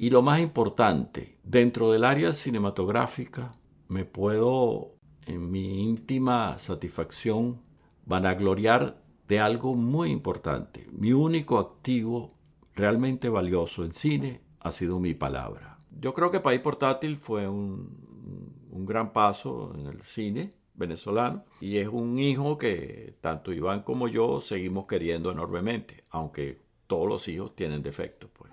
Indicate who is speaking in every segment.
Speaker 1: Y lo más importante, dentro del área cinematográfica me puedo, en mi íntima satisfacción, vanagloriar de algo muy importante. Mi único activo realmente valioso en cine ha sido mi palabra. Yo creo que País Portátil fue un, un gran paso en el cine venezolano y es un hijo que tanto Iván como yo seguimos queriendo enormemente, aunque todos los hijos tienen defectos. Pues.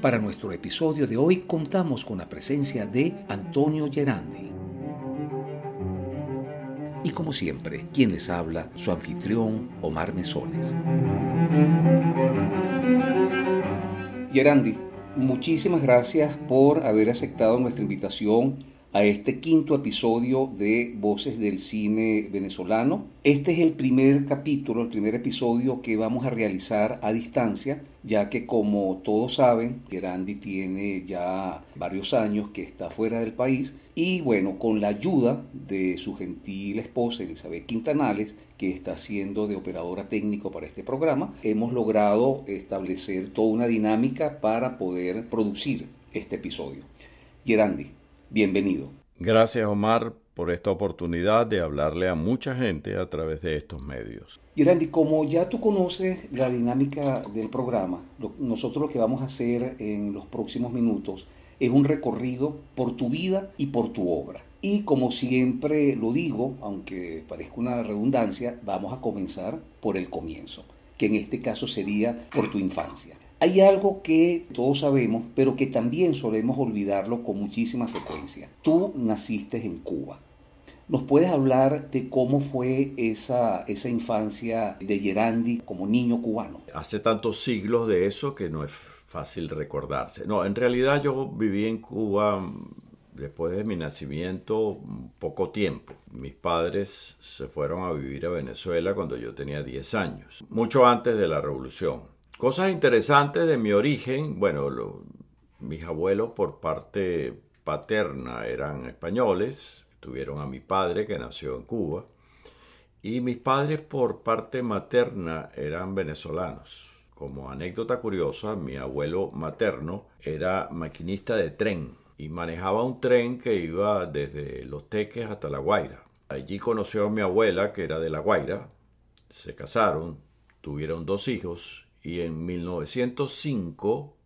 Speaker 2: Para nuestro episodio de hoy contamos con la presencia de Antonio Gerandi. Y como siempre, quien les habla, su anfitrión Omar Mesones. Gerandi, muchísimas gracias por haber aceptado nuestra invitación a este quinto episodio de Voces del Cine Venezolano. Este es el primer capítulo, el primer episodio que vamos a realizar a distancia, ya que como todos saben, Gerandi tiene ya varios años que está fuera del país y bueno, con la ayuda de su gentil esposa Elizabeth Quintanales, que está siendo de operadora técnico para este programa, hemos logrado establecer toda una dinámica para poder producir este episodio. Gerandi, bienvenido.
Speaker 1: Gracias Omar por esta oportunidad de hablarle a mucha gente a través de estos medios.
Speaker 2: Gerandi, como ya tú conoces la dinámica del programa, nosotros lo que vamos a hacer en los próximos minutos es un recorrido por tu vida y por tu obra. Y como siempre lo digo, aunque parezca una redundancia, vamos a comenzar por el comienzo, que en este caso sería por tu infancia. Hay algo que todos sabemos, pero que también solemos olvidarlo con muchísima frecuencia. Tú naciste en Cuba. ¿Nos puedes hablar de cómo fue esa, esa infancia de Gerandi como niño cubano?
Speaker 1: Hace tantos siglos de eso que no es fácil recordarse. No, en realidad yo viví en Cuba mm, después de mi nacimiento poco tiempo. Mis padres se fueron a vivir a Venezuela cuando yo tenía 10 años, mucho antes de la revolución. Cosas interesantes de mi origen, bueno, mis abuelos por parte paterna eran españoles, tuvieron a mi padre que nació en Cuba, y mis padres por parte materna eran venezolanos. Como anécdota curiosa, mi abuelo materno era maquinista de tren y manejaba un tren que iba desde Los Teques hasta La Guaira. Allí conoció a mi abuela, que era de La Guaira, se casaron, tuvieron dos hijos y en 1905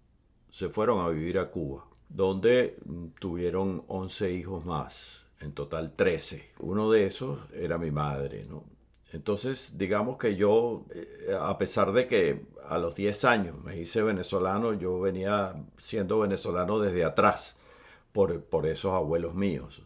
Speaker 1: se fueron a vivir a Cuba, donde tuvieron 11 hijos más, en total 13. Uno de esos era mi madre, ¿no? Entonces, digamos que yo, eh, a pesar de que a los 10 años me hice venezolano, yo venía siendo venezolano desde atrás por, por esos abuelos míos.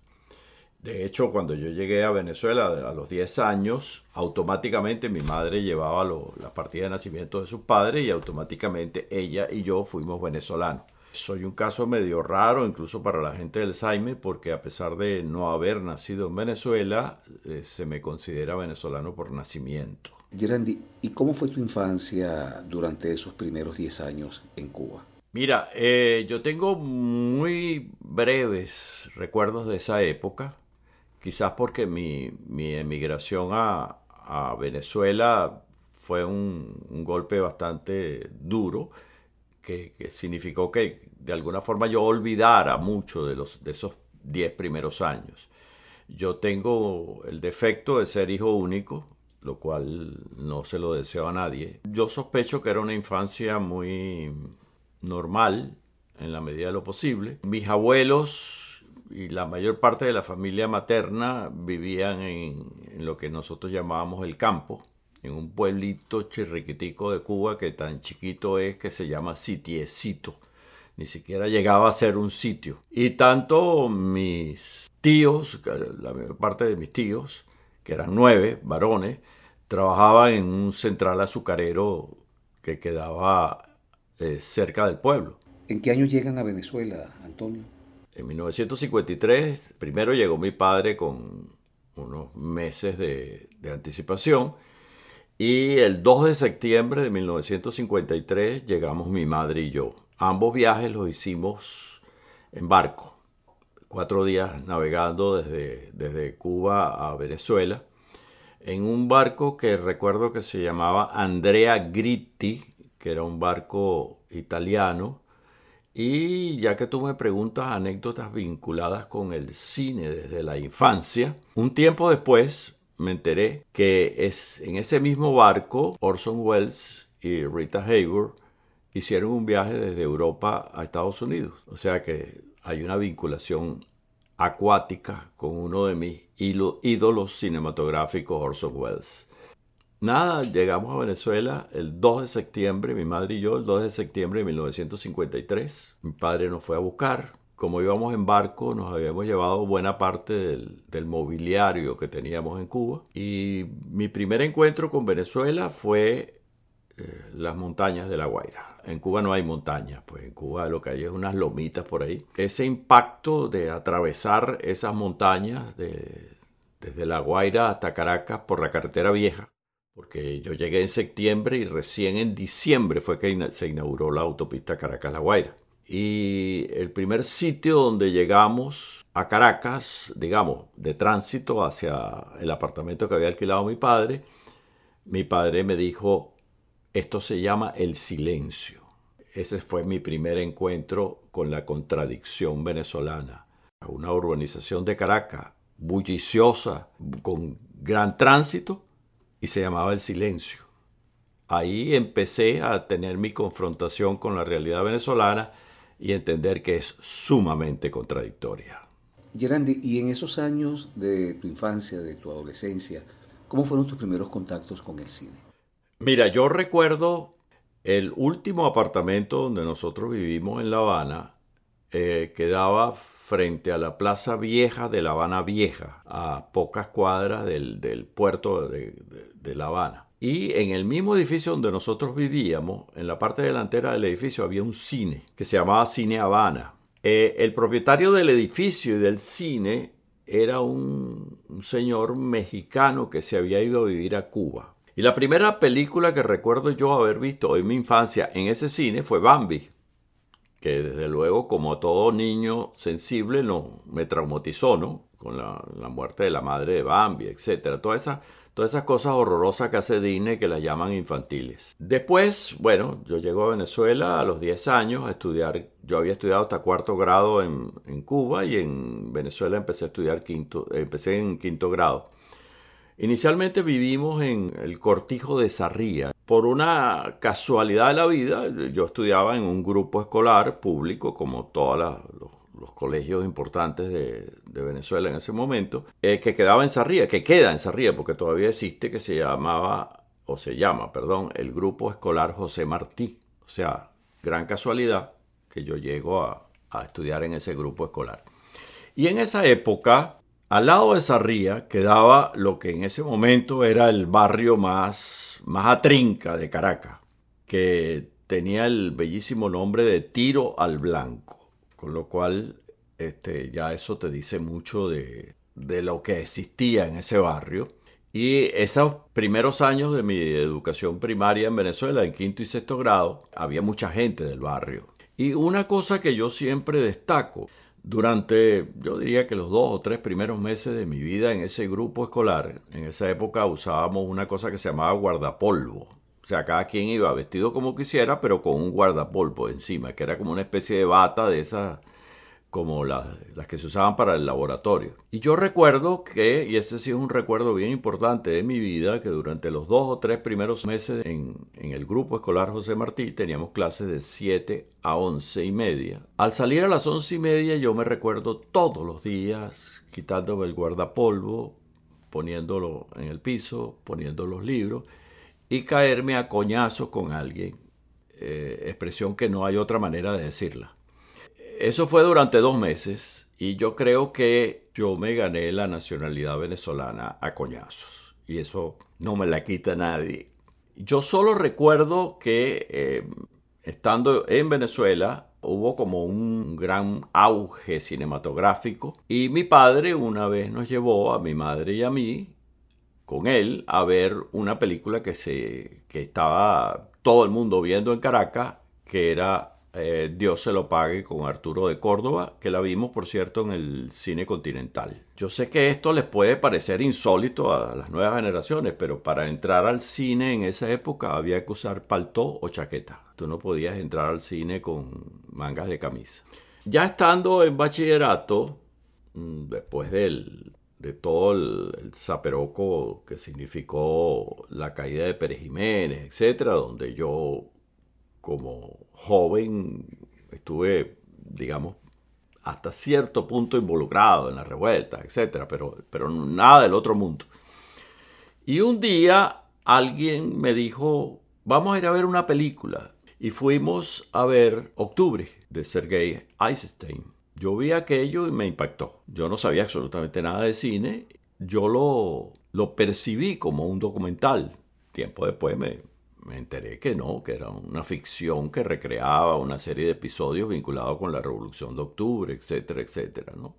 Speaker 1: De hecho, cuando yo llegué a Venezuela a los 10 años, automáticamente mi madre llevaba la partida de nacimiento de sus padres y automáticamente ella y yo fuimos venezolanos. Soy un caso medio raro, incluso para la gente del Saime, porque a pesar de no haber nacido en Venezuela, eh, se me considera venezolano por nacimiento.
Speaker 2: Gerandi, ¿y cómo fue tu infancia durante esos primeros 10 años en Cuba?
Speaker 1: Mira, eh, yo tengo muy breves recuerdos de esa época, quizás porque mi, emigración a, Venezuela fue un, golpe bastante duro, que, que significó que de alguna forma yo olvidara mucho de, los, de esos diez primeros años. Yo tengo el defecto de ser hijo único, lo cual no se lo deseo a nadie. Yo sospecho que era una infancia muy normal en la medida de lo posible. Mis abuelos y la mayor parte de la familia materna vivían en, lo que nosotros llamábamos el campo, en un pueblito chirriquitico de Cuba que tan chiquito es que se llama Sitiecito. Ni siquiera llegaba a ser un sitio. Y tanto mis tíos, la mayor parte de mis tíos, que eran nueve varones, trabajaban en un central azucarero que quedaba eh, cerca del pueblo.
Speaker 2: ¿En qué año llegan a Venezuela, Antonio?
Speaker 1: En 1953, primero llegó mi padre con unos meses de, anticipación y el 2 de septiembre de 1953 llegamos mi madre y yo. Ambos viajes los hicimos en barco, cuatro días navegando desde, desde Cuba a Venezuela, en un barco que recuerdo que se llamaba Andrea Gritti, que era un barco italiano, y ya que tú me preguntas anécdotas vinculadas con el cine desde la infancia, un tiempo después me enteré que es en ese mismo barco Orson Welles y Rita Hayworth hicieron un viaje desde Europa a Estados Unidos. O sea que hay una vinculación acuática con uno de mis ídolos cinematográficos, Orson Welles. Nada, llegamos a Venezuela el 2 de septiembre, mi madre y yo, el 2 de septiembre de 1953. Mi padre nos fue a buscar. Como íbamos en barco, nos habíamos llevado buena parte del, mobiliario que teníamos en Cuba. Y mi primer encuentro con Venezuela fue eh, las montañas de La Guaira. En Cuba no hay montañas, pues en Cuba lo que hay es unas lomitas por ahí. Ese impacto de atravesar esas montañas desde La Guaira hasta Caracas por la carretera vieja porque yo llegué en septiembre y recién en diciembre fue que se inauguró la autopista Caracas-La Guaira. Y el primer sitio donde llegamos a Caracas, digamos, de tránsito hacia el apartamento que había alquilado mi padre, mi padre me dijo, esto se llama el silencio. Ese fue mi primer encuentro con la contradicción venezolana. Una urbanización de Caracas bulliciosa, con gran tránsito, y se llamaba El Silencio. Ahí empecé a tener mi confrontación con la realidad venezolana y entender que es sumamente contradictoria.
Speaker 2: Gerandi, y en esos años de tu infancia, de tu adolescencia, ¿cómo fueron tus primeros contactos con el cine?
Speaker 1: Mira, yo recuerdo el último apartamento donde nosotros vivimos en La Habana, eh, quedaba frente a la Plaza Vieja de La Habana Vieja, a pocas cuadras del, puerto de, La Habana. Y en el mismo edificio donde nosotros vivíamos, en la parte delantera del edificio había un cine que se llamaba Cine Habana. Eh, el propietario del edificio y del cine era un, un señor mexicano que se había ido a vivir a Cuba. Y la primera película que recuerdo yo haber visto en mi infancia en ese cine fue Bambi que desde luego, como todo niño sensible, no, me traumatizó, ¿no? Con la, muerte de la madre de Bambi, etc. Todas esas, todas esas cosas horrorosas que hace Disney que las llaman infantiles. Después, bueno, yo llego a Venezuela a los 10 años a estudiar. Yo había estudiado hasta cuarto grado en, en Cuba y en Venezuela empecé a estudiar quinto, empecé en quinto grado. Inicialmente vivimos en el cortijo de Sarría. Por una casualidad de la vida, yo estudiaba en un grupo escolar público, como todos los, colegios importantes de, Venezuela en ese momento, eh, que quedaba en Sarría, que queda en Sarría, porque todavía existe, que se llamaba, o se llama, perdón, el Grupo Escolar José Martí. O sea, gran casualidad que yo llego a, a estudiar en ese grupo escolar. Y en esa época al lado de Sarría quedaba lo que en ese momento era el barrio más, más atrinca de Caracas, que tenía el bellísimo nombre de Tiro al Blanco, con lo cual este, ya eso te dice mucho de, de lo que existía en ese barrio. Y esos primeros años de mi educación primaria en Venezuela, en quinto y sexto grado, había mucha gente del barrio. Y una cosa que yo siempre destaco, durante, yo diría que los dos o tres primeros meses de mi vida en ese grupo escolar, en esa época usábamos una cosa que se llamaba guardapolvo. O sea, cada quien iba vestido como quisiera, pero con un guardapolvo encima, que era como una especie de bata de esas como las, que se usaban para el laboratorio. Y yo recuerdo que, y ese sí es un recuerdo bien importante de mi vida, que durante los dos o tres primeros meses en, en el grupo escolar José Martí teníamos clases de 7 a 11 y media. Al salir a las 11 y media yo me recuerdo todos los días quitándome el guardapolvo, poniéndolo en el piso, poniendo los libros y caerme a coñazo con alguien. Eh, expresión que no hay otra manera de decirla. Eso fue durante dos meses y yo creo que yo me gané la nacionalidad venezolana a coñazos y eso no me la quita nadie. Yo solo recuerdo que eh, estando en Venezuela, hubo como un gran auge cinematográfico y mi padre una vez nos llevó a mi madre y a mí con él a ver una película que se que estaba todo el mundo viendo en Caracas que era eh, Dios se lo pague con Arturo de Córdoba, que la vimos, por cierto, en el cine continental. Yo sé que esto les puede parecer insólito a las nuevas generaciones, pero para entrar al cine en esa época había que usar paltó o chaqueta. Tú no podías entrar al cine con mangas de camisa. Ya estando en bachillerato, mm, después del, de todo el, el, zaperoco que significó la caída de Pérez Jiménez, etcétera, donde yo como joven estuve, digamos, hasta cierto punto involucrado en la revuelta, etcétera, pero, pero nada del otro mundo. Y un día alguien me dijo, vamos a ir a ver una película. Y fuimos a ver Octubre de Sergei Eisenstein. Yo vi aquello y me impactó. Yo no sabía absolutamente nada de cine. Yo lo, lo percibí como un documental. Tiempo después me, me enteré que no, que era una ficción que recreaba una serie de episodios vinculados con la Revolución de Octubre, etcétera, etcétera, ¿no?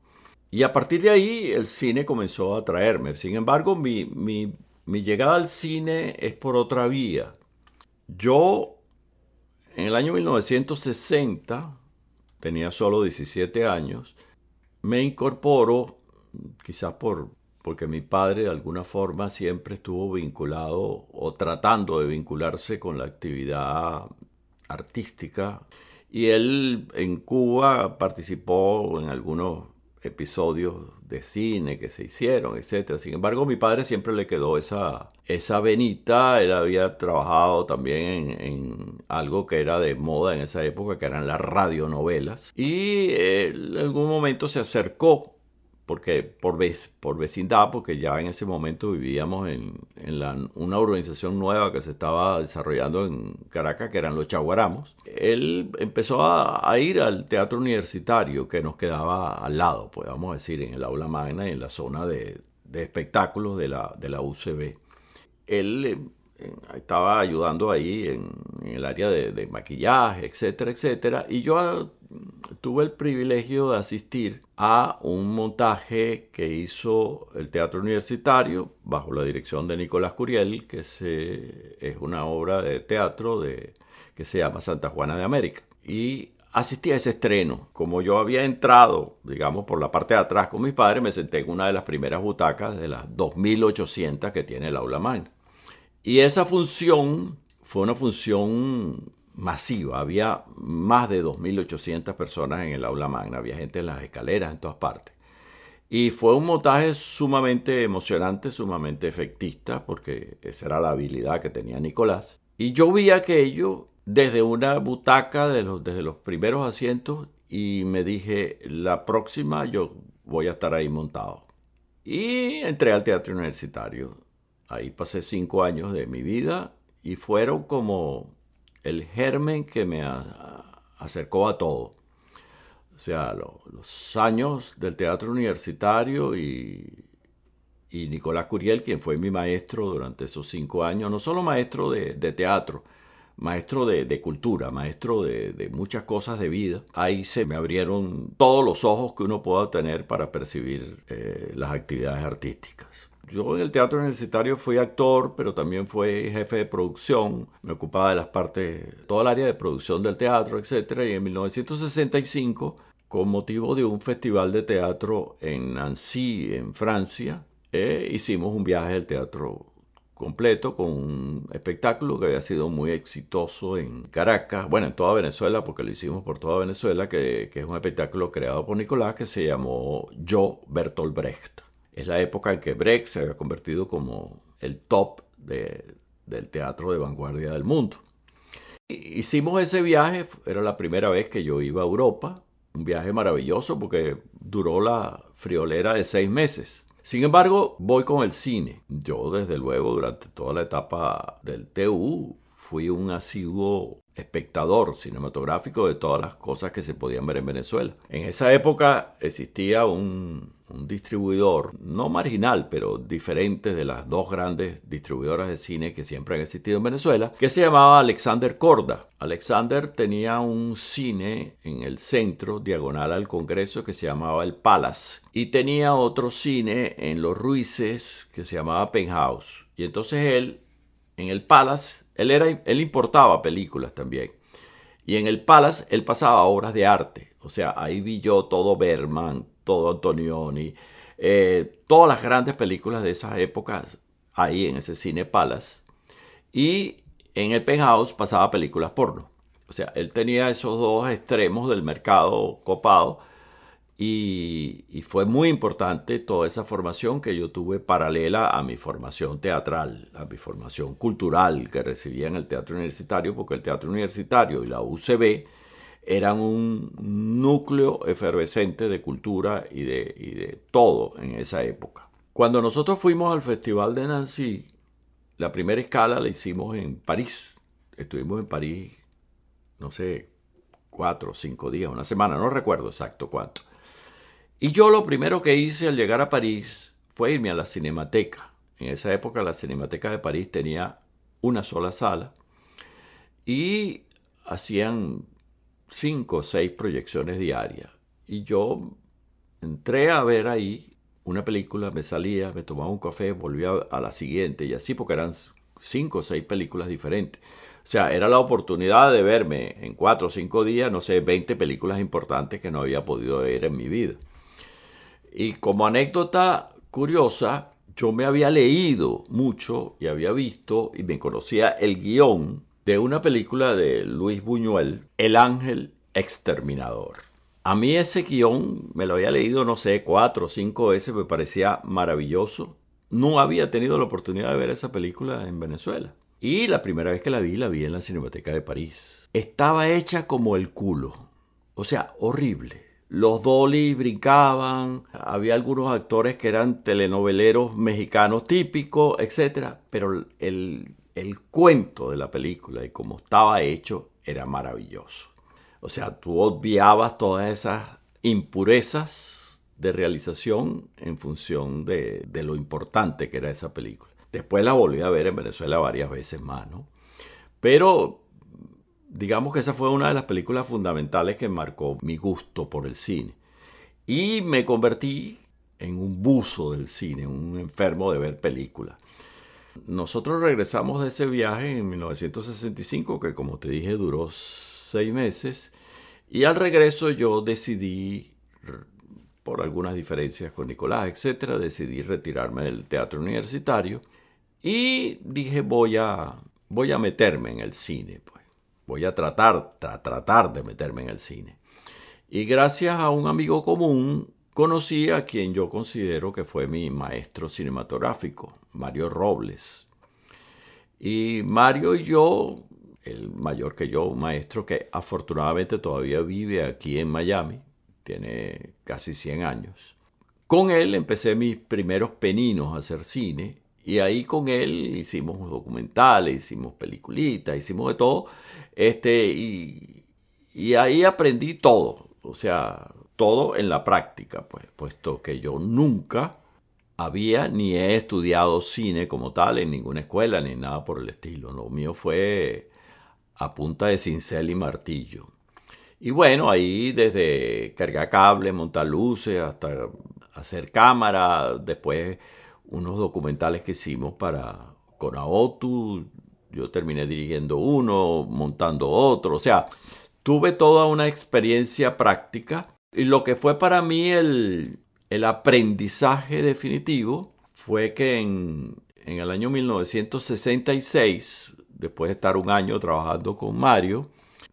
Speaker 1: Y a partir de ahí el cine comenzó a atraerme. Sin embargo, mi, mi, mi llegada al cine es por otra vía. Yo, en el año 1960, tenía solo 17 años, me incorporo, quizás por, porque mi padre de alguna forma siempre estuvo vinculado o tratando de vincularse con la actividad artística y él en Cuba participó en algunos episodios de cine que se hicieron, etc. Sin embargo, mi padre siempre le quedó esa, esa venita. Él había trabajado también en, algo que era de moda en esa época, que eran las radionovelas. Y en algún momento se acercó porque por, vez, por vecindad, porque ya en ese momento vivíamos en, en la, una urbanización nueva que se estaba desarrollando en Caracas, que eran los Chaguaramos. Él empezó a, a, ir al teatro universitario que nos quedaba al lado, pues vamos a decir, en el aula magna y en la zona de, de espectáculos de la, de la UCB. Él eh, estaba ayudando ahí en, en el área de, de, maquillaje, etcétera, etcétera. Y yo tuve el privilegio de asistir a un montaje que hizo el Teatro Universitario bajo la dirección de Nicolás Curiel, que es una obra de teatro de, que se llama Santa Juana de América. Y asistí a ese estreno. Como yo había entrado, digamos, por la parte de atrás con mis padres, me senté en una de las primeras butacas de las 2.800 que tiene el aula magna. Y esa función fue una función masiva. Había más de 2.800 personas en el aula magna. Había gente en las escaleras, en todas partes. Y fue un montaje sumamente emocionante, sumamente efectista, porque esa era la habilidad que tenía Nicolás. Y yo vi aquello desde una butaca, desde los primeros asientos, y me dije, la próxima yo voy a estar ahí montado. Y entré al teatro universitario. Ahí pasé cinco años de mi vida y fueron como el germen que me acercó a todo. O sea, lo, los años del teatro universitario y, y, Nicolás Curiel, quien fue mi maestro durante esos cinco años, no solo maestro de, de teatro, maestro de, de cultura, maestro de, de, muchas cosas de vida. Ahí se me abrieron todos los ojos que uno pueda tener para percibir eh, las actividades artísticas yo en el teatro universitario fui actor, pero también fui jefe de producción. Me ocupaba de las partes, toda el área de producción del teatro, etc. Y en 1965, con motivo de un festival de teatro en Nancy, en Francia, eh, hicimos un viaje al teatro completo con un espectáculo que había sido muy exitoso en Caracas, bueno, en toda Venezuela, porque lo hicimos por toda Venezuela, que, que es un espectáculo creado por Nicolás que se llamó Yo, Bertolt Brecht. Es la época en que Brecht se había convertido como el top de, del teatro de vanguardia del mundo. Hicimos ese viaje, era la primera vez que yo iba a Europa, un viaje maravilloso porque duró la friolera de seis meses. Sin embargo, voy con el cine. Yo, desde luego, durante toda la etapa del TU, fui un asiduo espectador cinematográfico de todas las cosas que se podían ver en Venezuela. En esa época existía un, un distribuidor, no marginal, pero diferente de las dos grandes distribuidoras de cine que siempre han existido en Venezuela, que se llamaba Alexander Corda. Alexander tenía un cine en el centro, diagonal al Congreso, que se llamaba El Palace. Y tenía otro cine en Los Ruices que se llamaba Penthouse. Y entonces él, en el Palace, él, era, él importaba películas también. Y en el Palace él pasaba obras de arte. O sea, ahí vi yo todo Berman, todo Antonioni, eh, todas las grandes películas de esas épocas ahí en ese cine Palace. Y en el penthouse pasaba películas porno. O sea, él tenía esos dos extremos del mercado copado y, y, fue muy importante toda esa formación que yo tuve paralela a mi formación teatral, a mi formación cultural que recibía en el teatro universitario, porque el teatro universitario y la UCB eran un núcleo efervescente de cultura y de, de todo en esa época. Cuando nosotros fuimos al Festival de Nancy, la primera escala la hicimos en París. Estuvimos en París, no sé, cuatro o cinco días, una semana, no recuerdo exacto cuánto. Y yo lo primero que hice al llegar a París fue irme a la cinemateca. En esa época la cinemateca de París tenía una sola sala y hacían cinco o seis proyecciones diarias. Y yo entré a ver ahí una película, me salía, me tomaba un café, volvía a la siguiente y así porque eran cinco o seis películas diferentes. O sea, era la oportunidad de verme en cuatro o cinco días, no sé, 20 películas importantes que no había podido ver en mi vida. Y como anécdota curiosa, yo me había leído mucho y había visto y me conocía el guion de una película de Luis Buñuel, El Ángel Exterminador. A mí ese guion me lo había leído, no sé, cuatro o cinco veces, me parecía maravilloso. No había tenido la oportunidad de ver esa película en Venezuela. Y la primera vez que la vi, la vi en la Cinemateca de París. Estaba hecha como el culo. O sea, horrible. Los Dolly brincaban, había algunos actores que eran telenoveleros mexicanos típicos, etc. Pero el el cuento de la película y cómo estaba hecho era maravilloso. O sea, tú obviabas todas esas impurezas de realización en función de, lo importante que era esa película. Después la volví a ver en Venezuela varias veces más, ¿no? Pero digamos que esa fue una de las películas fundamentales que marcó mi gusto por el cine. Y me convertí en un buzo del cine, un enfermo de ver películas. Nosotros regresamos de ese viaje en 1965, que como te dije duró seis meses, y al regreso yo decidí, por algunas diferencias con Nicolás, etcétera, decidí retirarme del teatro universitario y dije voy a, voy a meterme en el cine, pues. voy a tratar, a tratar de meterme en el cine. Y gracias a un amigo común conocí a quien yo considero que fue mi maestro cinematográfico, Mario Robles. Y Mario y yo, el mayor que yo, un maestro que afortunadamente todavía vive aquí en Miami, tiene casi 100 años. Con él empecé mis primeros peninos a hacer cine y ahí con él hicimos documentales, hicimos peliculitas, hicimos de todo. Este, y, y ahí aprendí todo, o sea, todo en la práctica, pues, puesto que yo nunca había ni he estudiado cine como tal en ninguna escuela ni nada por el estilo. Lo mío fue a punta de cincel y martillo. Y bueno, ahí desde cargar cable, montar luces, hasta hacer cámara, después unos documentales que hicimos para Conaotu, yo terminé dirigiendo uno, montando otro, o sea, tuve toda una experiencia práctica y lo que fue para mí el, el aprendizaje definitivo fue que en, el año 1966, después de estar un año trabajando con Mario,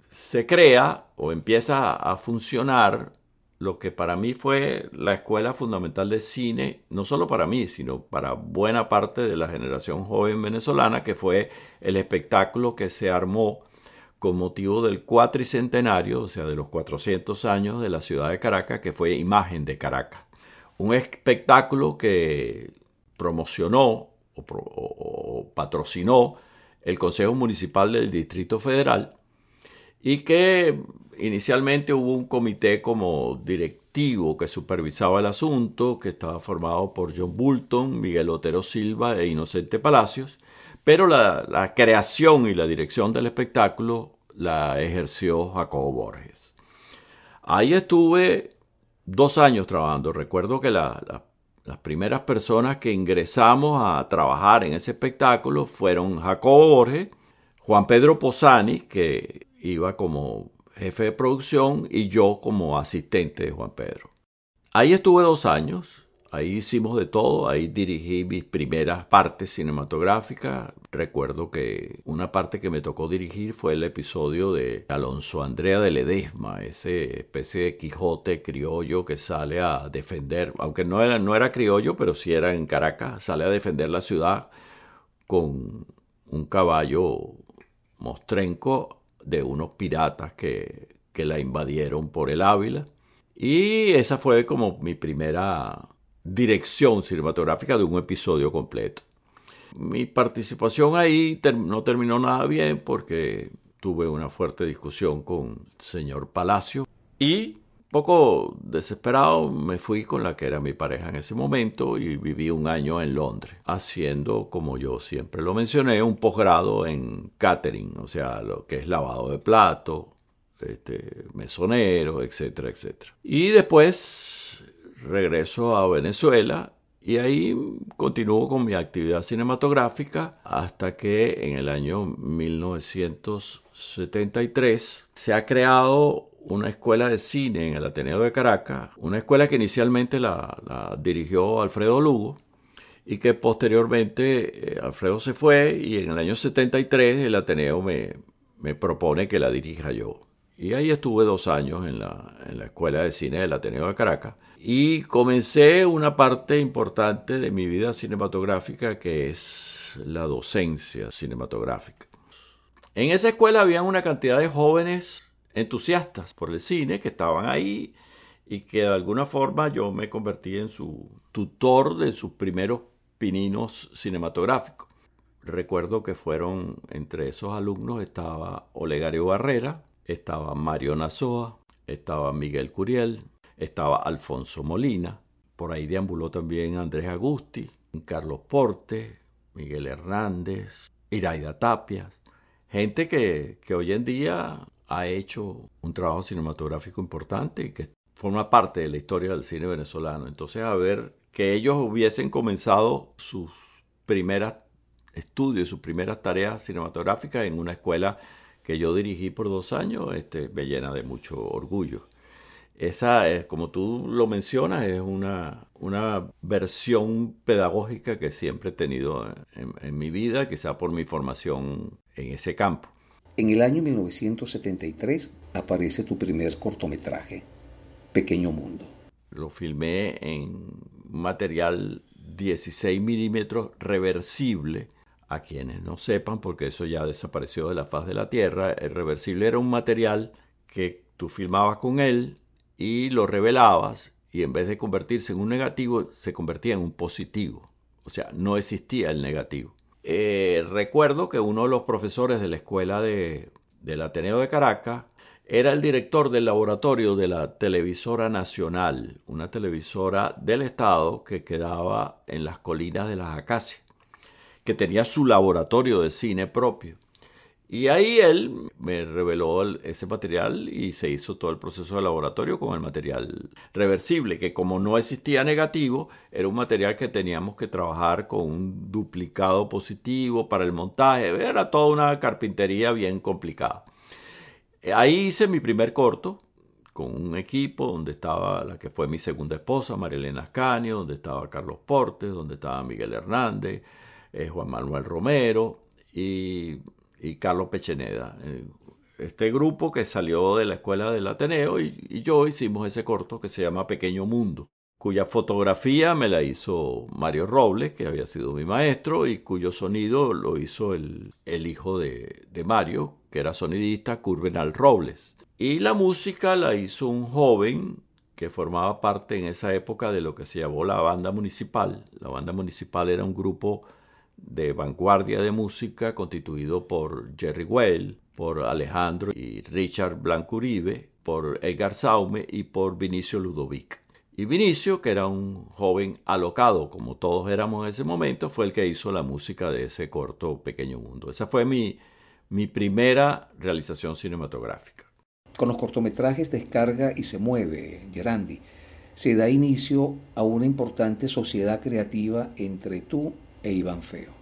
Speaker 1: se crea o empieza a funcionar lo que para mí fue la escuela fundamental de cine, no solo para mí, sino para buena parte de la generación joven venezolana, que fue el espectáculo que se armó con motivo del cuatricentenario, o sea, de los 400 años de la ciudad de Caracas, que fue Imagen de Caracas un espectáculo que promocionó o, patrocinó el Consejo Municipal del Distrito Federal y que inicialmente hubo un comité como directivo que supervisaba el asunto, que estaba formado por John Bulton, Miguel Otero Silva e Inocente Palacios, pero la, creación y la dirección del espectáculo la ejerció Jacobo Borges. Ahí estuve dos años trabajando. Recuerdo que las primeras personas que ingresamos a trabajar en ese espectáculo fueron Jacobo Borges, Juan Pedro Posani, que iba como jefe de producción, y yo como asistente de Juan Pedro. Ahí estuve dos años, ahí hicimos de todo, ahí dirigí mis primeras partes cinematográficas. Recuerdo que una parte que me tocó dirigir fue el episodio de Alonso Andrea de Ledesma, ese especie de Quijote criollo que sale a defender, aunque no era, no era criollo, pero sí era en Caracas, sale a defender la ciudad con un caballo mostrenco de unos piratas que, la invadieron por el Ávila. Y esa fue como mi primera dirección cinematográfica de un episodio completo. Mi participación ahí no terminó nada bien porque tuve una fuerte discusión con el señor Palacio y poco desesperado me fui con la que era mi pareja en ese momento y viví un año en Londres haciendo, como yo siempre lo mencioné, un posgrado en catering, o sea, lo que es lavado de plato, este, mesonero, etcétera, etcétera. Y después regreso a Venezuela y ahí continúo con mi actividad cinematográfica hasta que en el año 1973 se ha creado una escuela de cine en el Ateneo de Caracas, una escuela que inicialmente la, dirigió Alfredo Lugo y que posteriormente eh, Alfredo se fue y en el año 73 el Ateneo me, propone que la dirija yo. Y ahí estuve dos años en la, en la Escuela de Cine del Ateneo de Caracas y comencé una parte importante de mi vida cinematográfica que es la docencia cinematográfica. En esa escuela había una cantidad de jóvenes entusiastas por el cine que estaban ahí y que de alguna forma yo me convertí en su tutor de sus primeros pininos cinematográficos. Recuerdo que fueron entre esos alumnos estaba Olegario Barrera, estaba Mario Nazoa, estaba Miguel Curiel, estaba Alfonso Molina, por ahí deambuló también Andrés Agusti, Carlos Porte, Miguel Hernández, Iraida Tapias, gente que, que hoy en día ha hecho un trabajo cinematográfico importante y que forma parte de la historia del cine venezolano. Entonces, a ver que ellos hubiesen comenzado sus primeras estudios, sus primeras tareas cinematográficas en una escuela que yo dirigí por dos años, este, me llena de mucho orgullo. Esa, es, como tú lo mencionas, es una, una versión pedagógica que siempre he tenido en, en mi vida, quizá por mi formación en ese campo.
Speaker 2: En el año 1973 aparece tu primer cortometraje, Pequeño Mundo.
Speaker 1: Lo filmé en material 16 milímetros reversible. A quienes no sepan, porque eso ya desapareció de la faz de la Tierra, el reversible era un material que tú filmabas con él y lo revelabas y en vez de convertirse en un negativo, se convertía en un positivo. O sea, no existía el negativo. Eh, recuerdo que uno de los profesores de la escuela de, del Ateneo de Caracas era el director del laboratorio de la televisora nacional, una televisora del Estado que quedaba en las colinas de las Acacias, que tenía su laboratorio de cine propio. Y ahí él me reveló ese material y se hizo todo el proceso de laboratorio con el material reversible, que como no existía negativo, era un material que teníamos que trabajar con un duplicado positivo para el montaje. Era toda una carpintería bien complicada. Ahí hice mi primer corto con un equipo donde estaba la que fue mi segunda esposa, Marilena Ascanio, donde estaba Carlos Portes, donde estaba Miguel Hernández, eh, Juan Manuel Romero y y Carlos Pecheneda. Este grupo que salió de la escuela del Ateneo y, yo hicimos ese corto que se llama Pequeño Mundo, cuya fotografía me la hizo Mario Robles, que había sido mi maestro, y cuyo sonido lo hizo el, hijo de, de, Mario, que era sonidista, Curvenal Robles. Y la música la hizo un joven que formaba parte en esa época de lo que se llamó la banda municipal. La banda municipal era un grupo de vanguardia de música constituido por Jerry Well, por Alejandro y Richard Blancuribe, por Edgar Saume y por Vinicio Ludovic. Y Vinicio, que era un joven alocado, como todos éramos en ese momento, fue el que hizo la música de ese corto Pequeño Mundo. Esa fue mi, mi primera realización cinematográfica.
Speaker 2: Con los cortometrajes Descarga y Se Mueve, Gerandi, se da inicio a una importante sociedad creativa entre tú e Iván Feo.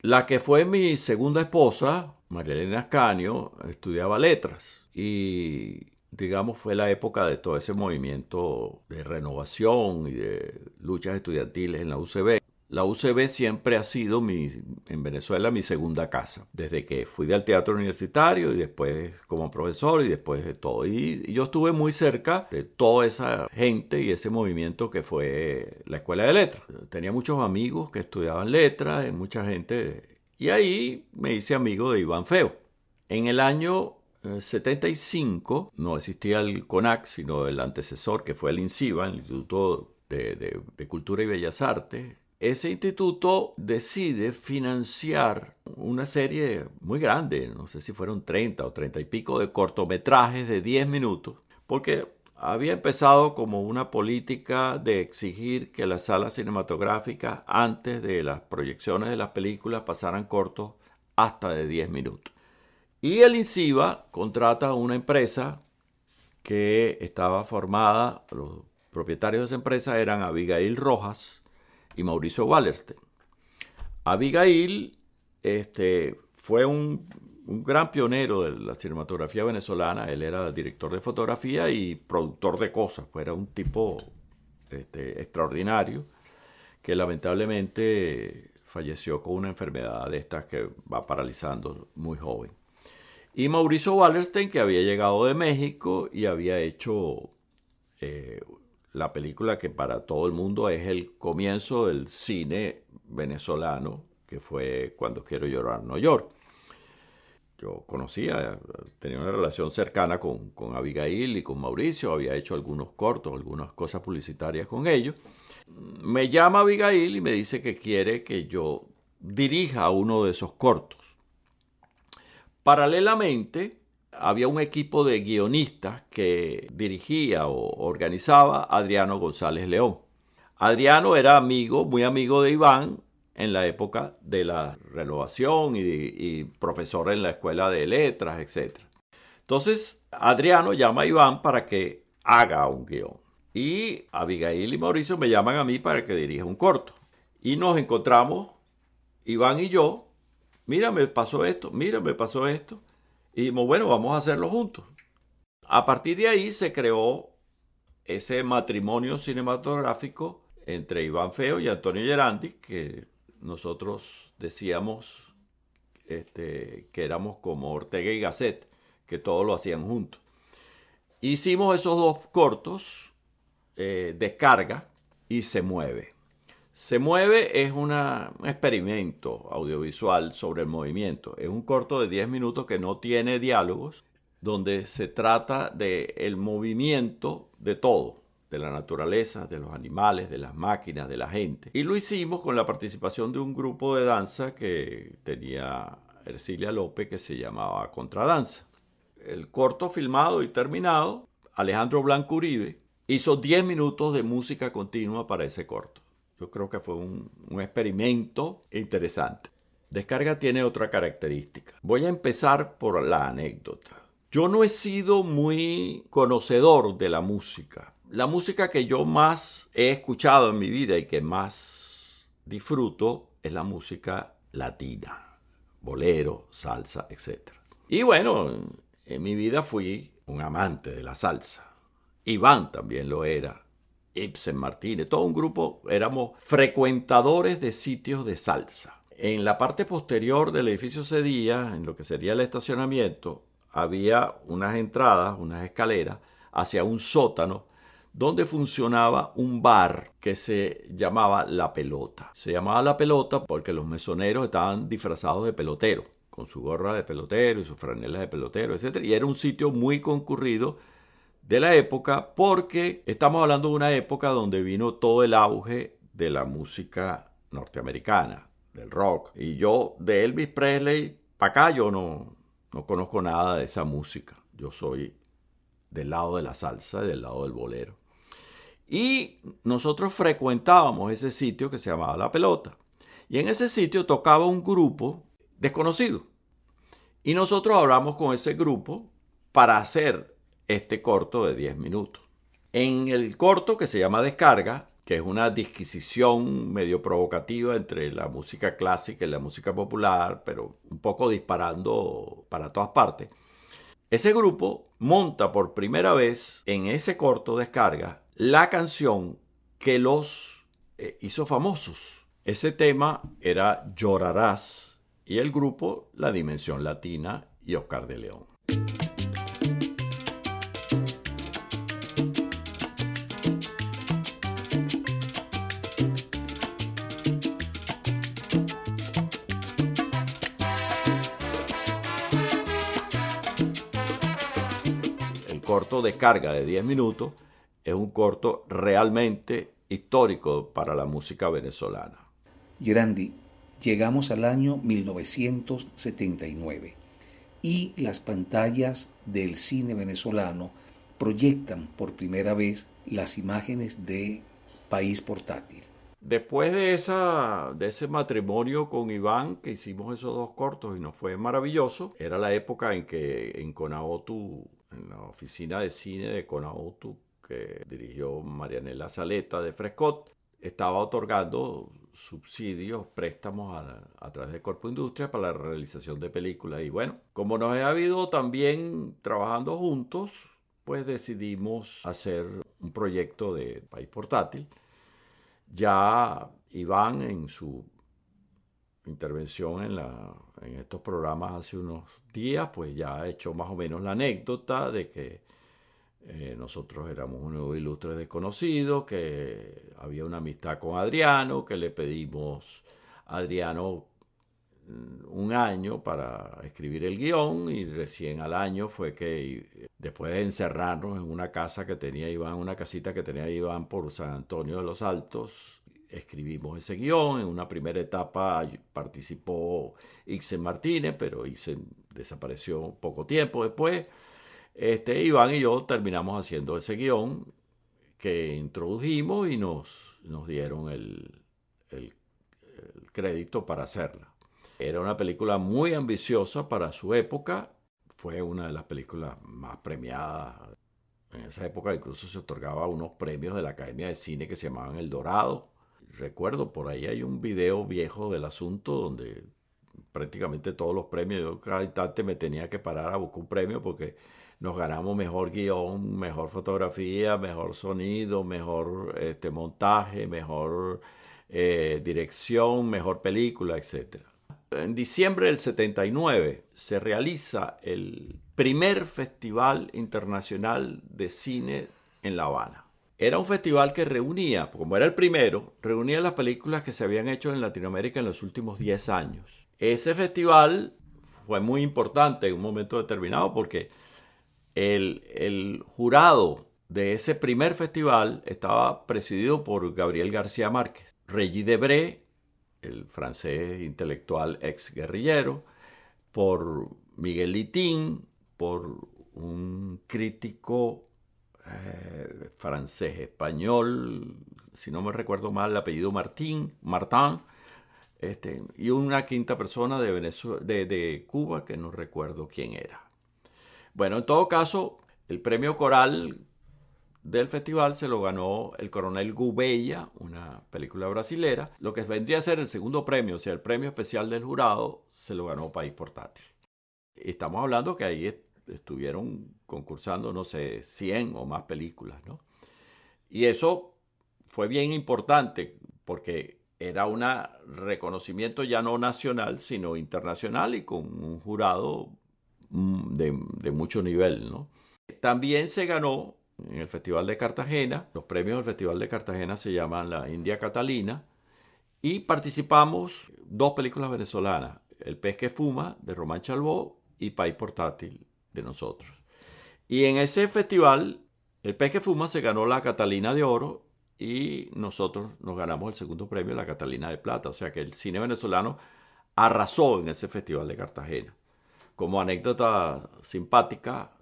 Speaker 1: La que fue mi segunda esposa, María Elena Ascanio, estudiaba letras y digamos fue la época de todo ese movimiento de renovación y de luchas estudiantiles en la UCB. La UCB siempre ha sido mi, en Venezuela mi segunda casa, desde que fui del teatro universitario y después como profesor y después de todo. Y, yo estuve muy cerca de toda esa gente y ese movimiento que fue la Escuela de Letras. Tenía muchos amigos que estudiaban letras, mucha gente, y ahí me hice amigo de Iván Feo. En el año 75 eh, no existía el CONAC, sino el antecesor que fue el INCIBA, el Instituto de Cultura y Bellas Artes, ese instituto decide financiar una serie muy grande, no sé si fueron 30 o 30 y pico de cortometrajes de 10 minutos, porque había empezado como una política de exigir que las salas cinematográficas antes de las proyecciones de las películas pasaran cortos hasta de 10 minutos. Y el INCIBA contrata a una empresa que estaba formada, los propietarios de esa empresa eran Abigail Rojas, y Mauricio Wallerstein. Abigail este, fue un, gran pionero de la cinematografía venezolana. Él era director de fotografía y productor de cosas. Era un tipo este, extraordinario que lamentablemente falleció con una enfermedad de estas que va paralizando muy joven. Y Mauricio Wallerstein, que había llegado de México y había hecho eh, la película que para todo el mundo es el comienzo del cine venezolano, que fue Cuando quiero llorar no York. Yo conocía, tenía una relación cercana con, Abigail y con Mauricio, había hecho algunos cortos, algunas cosas publicitarias con ellos. Me llama Abigail y me dice que quiere que yo dirija uno de esos cortos. Paralelamente, había un equipo de guionistas que dirigía o organizaba Adriano González León. Adriano era amigo, muy amigo de Iván en la época de la renovación y, profesor en la escuela de letras, etc. Entonces, Adriano llama a Iván para que haga un guion. Y Abigail y Mauricio me llaman a mí para que dirija un corto. Y nos encontramos, Iván y yo, mira, me pasó esto, mira, me pasó esto. Y dijimos, bueno, vamos a hacerlo juntos. A partir de ahí se creó ese matrimonio cinematográfico entre Iván Feo y Antonio Gerandi, que nosotros decíamos este, que éramos como Ortega y Gasset, que todo lo hacían juntos. Hicimos esos dos cortos, eh, Descarga y Se Mueve. Se mueve es un experimento audiovisual sobre el movimiento. Es un corto de 10 minutos que no tiene diálogos, donde se trata del el movimiento de todo, de la naturaleza, de los animales, de las máquinas, de la gente. Y lo hicimos con la participación de un grupo de danza que tenía Ercilia López que se llamaba Contradanza. El corto filmado y terminado, Alejandro Blanco Uribe hizo 10 minutos de música continua para ese corto. Yo creo que fue un, experimento interesante. Descarga tiene otra característica. Voy a empezar por la anécdota. Yo no he sido muy conocedor de la música. La música que yo más he escuchado en mi vida y que más disfruto es la música latina, bolero, salsa, etc. Y bueno, en mi vida fui un amante de la salsa. Iván también lo era. Ibsen Martínez, todo un grupo, éramos frecuentadores de sitios de salsa. En la parte posterior del edificio Cedilla, en lo que sería el estacionamiento, había unas entradas, unas escaleras hacia un sótano donde funcionaba un bar que se llamaba La Pelota. Se llamaba La Pelota porque los mesoneros estaban disfrazados de pelotero, con su gorra de pelotero y sus franelas de pelotero, etc. Y era un sitio muy concurrido de la época porque estamos hablando de una época donde vino todo el auge de la música norteamericana, del rock. Y yo de Elvis Presley para acá yo no, no conozco nada de esa música. Yo soy del lado de la salsa del lado del bolero. Y nosotros frecuentábamos ese sitio que se llamaba La Pelota. Y en ese sitio tocaba un grupo desconocido. Y nosotros hablamos con ese grupo para hacer este corto de 10 minutos. En el corto que se llama Descarga, que es una disquisición medio provocativa entre la música clásica y la música popular, pero un poco disparando para todas partes, ese grupo monta por primera vez en ese corto Descarga la canción que los eh, hizo famosos. Ese tema era Llorarás y el grupo La Dimensión Latina y Oscar de León. Corto de carga de 10 minutos es un corto realmente histórico para la música venezolana.
Speaker 2: Grandi, llegamos al año 1979 y las pantallas del cine venezolano proyectan por primera vez las imágenes de País Portátil.
Speaker 1: Después de, esa, de ese matrimonio con Iván, que hicimos esos dos cortos y nos fue maravilloso, era la época en que en Conaotu, en la oficina de cine de Conaotu, que dirigió Marianela Saleta de Frescot, estaba otorgando subsidios, préstamos a, través de Corpo Industria para la realización de películas. Y bueno, como nos ha habido también trabajando juntos, pues decidimos hacer un proyecto de país portátil. Ya Iván en su intervención en, la, en estos programas hace unos días, pues ya ha hecho más o menos la anécdota de que eh, nosotros éramos un ilustre desconocido, que había una amistad con Adriano, que le pedimos a Adriano mm, un año para escribir el guion y recién al año fue que después de encerrarnos en una casa que tenía Iván, una casita que tenía Iván por San Antonio de los Altos, escribimos ese guion. En una primera etapa participó Ixen Martínez, pero Ixen desapareció poco tiempo después. Este, Iván y yo terminamos haciendo ese guion que introdujimos y nos, nos dieron el, el, crédito para hacerla. Era una película muy ambiciosa para su época, fue una de las películas más premiadas. En esa época incluso se otorgaba unos premios de la Academia de Cine que se llamaban El Dorado. Recuerdo, por ahí hay un video viejo del asunto donde prácticamente todos los premios, yo cada instante me tenía que parar a buscar un premio porque nos ganamos mejor guion, mejor fotografía, mejor sonido, mejor este, montaje, mejor eh, dirección, mejor película, etc. En diciembre del 79 se realiza el primer Festival Internacional de Cine en La Habana. Era un festival que reunía, como era el primero, reunía las películas que se habían hecho en Latinoamérica en los últimos 10 años. Ese festival fue muy importante en un momento determinado porque el, jurado de ese primer festival estaba presidido por Gabriel García Márquez, Regis Debré, el francés intelectual ex guerrillero, por Miguel Litín, por un crítico eh, francés español, si no me recuerdo mal, el apellido Martín, Martin, este, y una quinta persona de, de Cuba que no recuerdo quién era. Bueno, en todo caso, el premio coral del festival se lo ganó el coronel Gubella, una película brasilera. Lo que vendría a ser el segundo premio, o sea, el premio especial del jurado, se lo ganó País Portátil. Estamos hablando que ahí estuvieron concursando, no sé, 100 o más películas, ¿no? Y eso fue bien importante porque era un reconocimiento ya no nacional, sino internacional y con un jurado Mm, de, mucho nivel. ¿no? También se ganó en el Festival de Cartagena, los premios del Festival de Cartagena se llaman la India Catalina, y participamos dos películas venezolanas, El pez que fuma, de Román Chalbó, y País Portátil, de nosotros. Y en ese festival, El pez que fuma se ganó la Catalina de Oro y nosotros nos ganamos el segundo premio, la Catalina de Plata. O sea que el cine venezolano arrasó en ese festival de Cartagena Como anécdota simpática,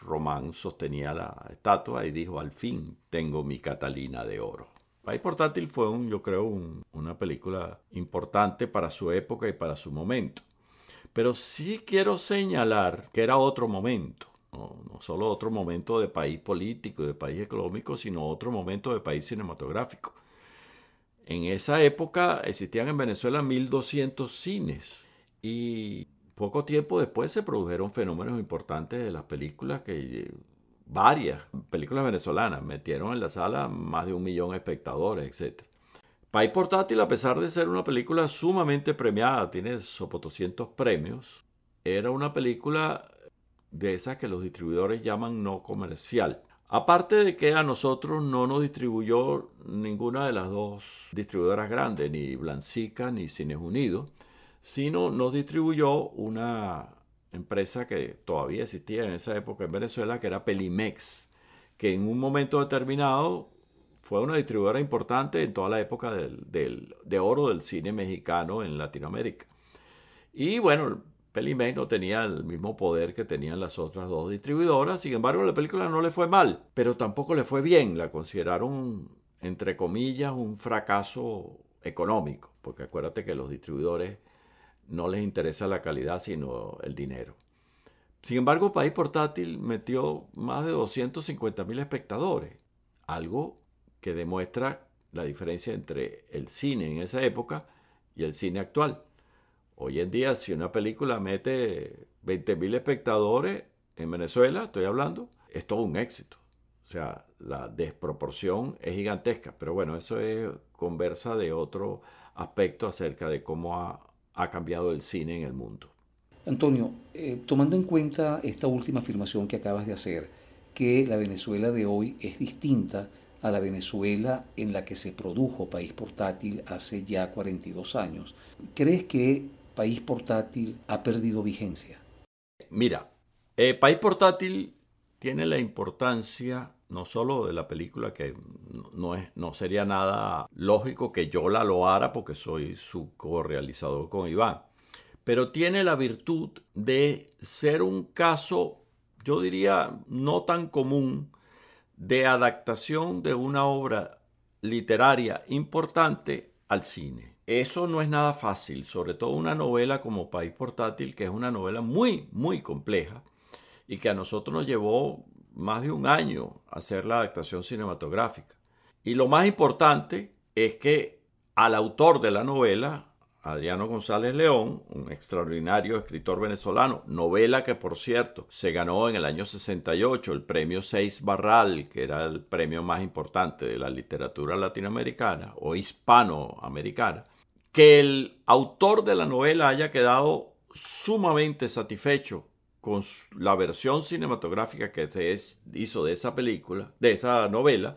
Speaker 1: Román sostenía la estatua y dijo, al fin tengo mi Catalina de oro. País Portátil fue, un, yo creo, una película importante para su época y para su momento. Pero sí quiero señalar que era otro momento. No, solo otro momento de país político, de país económico, sino otro momento de país cinematográfico. En esa época existían en Venezuela 1.200 cines y poco tiempo después se produjeron fenómenos importantes de las películas que varias películas venezolanas metieron en la sala más de un millón de espectadores, etc. País Portátil, a pesar de ser una película sumamente premiada, tiene 200 premios, era una película de esas que los distribuidores llaman no comercial. Aparte de que a nosotros no nos distribuyó ninguna de las dos distribuidoras grandes, ni Blancica ni Cines Unidos, sino nos distribuyó una empresa que todavía existía en esa época en Venezuela, que era Pelimex, que en un momento determinado fue una distribuidora importante en toda la época del, de oro del cine mexicano en Latinoamérica. Y bueno, Pelimex no tenía el mismo poder que tenían las otras dos distribuidoras, sin embargo la película no le fue mal, pero tampoco le fue bien, la consideraron, entre comillas, un fracaso económico, porque acuérdate que los distribuidores no les interesa la calidad, sino el dinero. Sin embargo, País Portátil metió más de 250 mil espectadores, algo que demuestra la diferencia entre el cine en esa época y el cine actual. Hoy en día, si una película mete 20 mil espectadores en Venezuela, estoy hablando, es todo un éxito. O sea, la desproporción es gigantesca. Pero bueno, eso es conversa de otro aspecto acerca de cómo ha ha cambiado el cine en el mundo.
Speaker 2: Antonio, eh, tomando en cuenta esta última afirmación que acabas de hacer, que la Venezuela de hoy es distinta a la Venezuela en la que se produjo País Portátil hace ya 42 años, ¿crees que País Portátil ha perdido vigencia?
Speaker 1: Mira, eh, País Portátil tiene la importancia no solo de la película, que no, es, no sería nada lógico que yo la loara porque soy su co-realizador con Iván, pero tiene la virtud de ser un caso, yo diría, no tan común de adaptación de una obra literaria importante al cine. Eso no es nada fácil, sobre todo una novela como País Portátil, que es una novela muy, muy compleja y que a nosotros nos llevó más de un año hacer la adaptación cinematográfica. Y lo más importante es que al autor de la novela, Adriano González León, un extraordinario escritor venezolano, novela que por cierto se ganó en el año 68 el premio Seis Barral, que era el premio más importante de la literatura latinoamericana o hispanoamericana, que el autor de la novela haya quedado sumamente satisfecho con la versión cinematográfica que se hizo de esa película, de esa novela,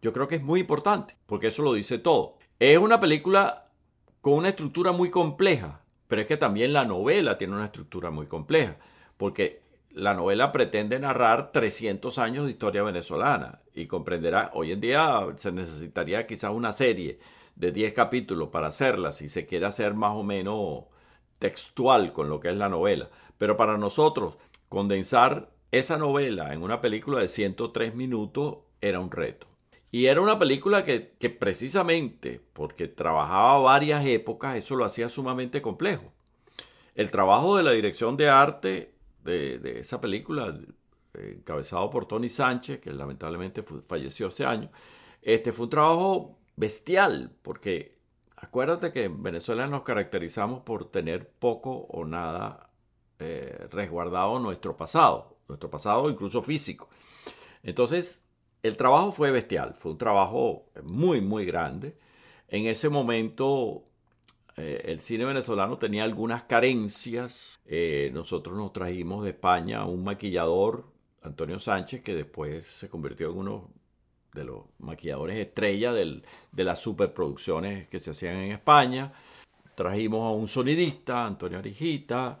Speaker 1: yo creo que es muy importante, porque eso lo dice todo. Es una película con una estructura muy compleja, pero es que también la novela tiene una estructura muy compleja, porque la novela pretende narrar 300 años de historia venezolana y comprenderá, hoy en día se necesitaría quizás una serie de 10 capítulos para hacerla, si se quiere hacer más o menos textual con lo que es la novela. Pero para nosotros, condensar esa novela en una película de 103 minutos era un reto. Y era una película que, precisamente porque trabajaba varias épocas, eso lo hacía sumamente complejo. El trabajo de la dirección de arte de, esa película, encabezado por Tony Sánchez, que lamentablemente falleció hace años, este fue un trabajo bestial, porque acuérdate que en Venezuela nos caracterizamos por tener poco o nada eh, resguardado nuestro pasado, nuestro pasado incluso físico. Entonces, el trabajo fue bestial, fue un trabajo muy, muy grande. En ese momento, eh, el cine venezolano tenía algunas carencias. Eh, nosotros nos trajimos de España un maquillador, Antonio Sánchez, que después se convirtió en uno de los maquilladores estrella de las superproducciones que se hacían en España. Trajimos a un sonidista, Antonio Arijita,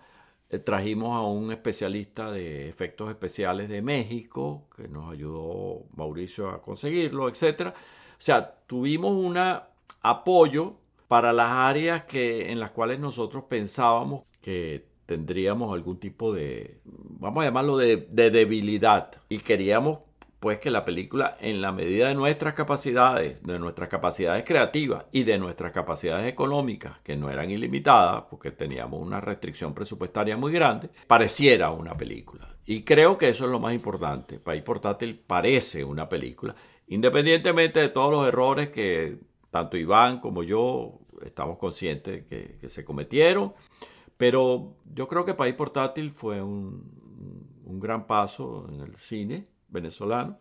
Speaker 1: eh, trajimos a un especialista de efectos especiales de México, que nos ayudó Mauricio a conseguirlo, etc. O sea, tuvimos un apoyo para las áreas que, en las cuales nosotros pensábamos que tendríamos algún tipo de, vamos a llamarlo de debilidad. Y queríamos pues que la película, en la medida de nuestras capacidades, de nuestras capacidades creativas y de nuestras capacidades económicas, que no eran ilimitadas, porque teníamos una restricción presupuestaria muy grande, pareciera una película. Y creo que eso es lo más importante. País Portátil parece una película, independientemente de todos los errores que tanto Iván como yo estamos conscientes que, que se cometieron. Pero yo creo que País Portátil fue un, un gran paso en el cine venezolano.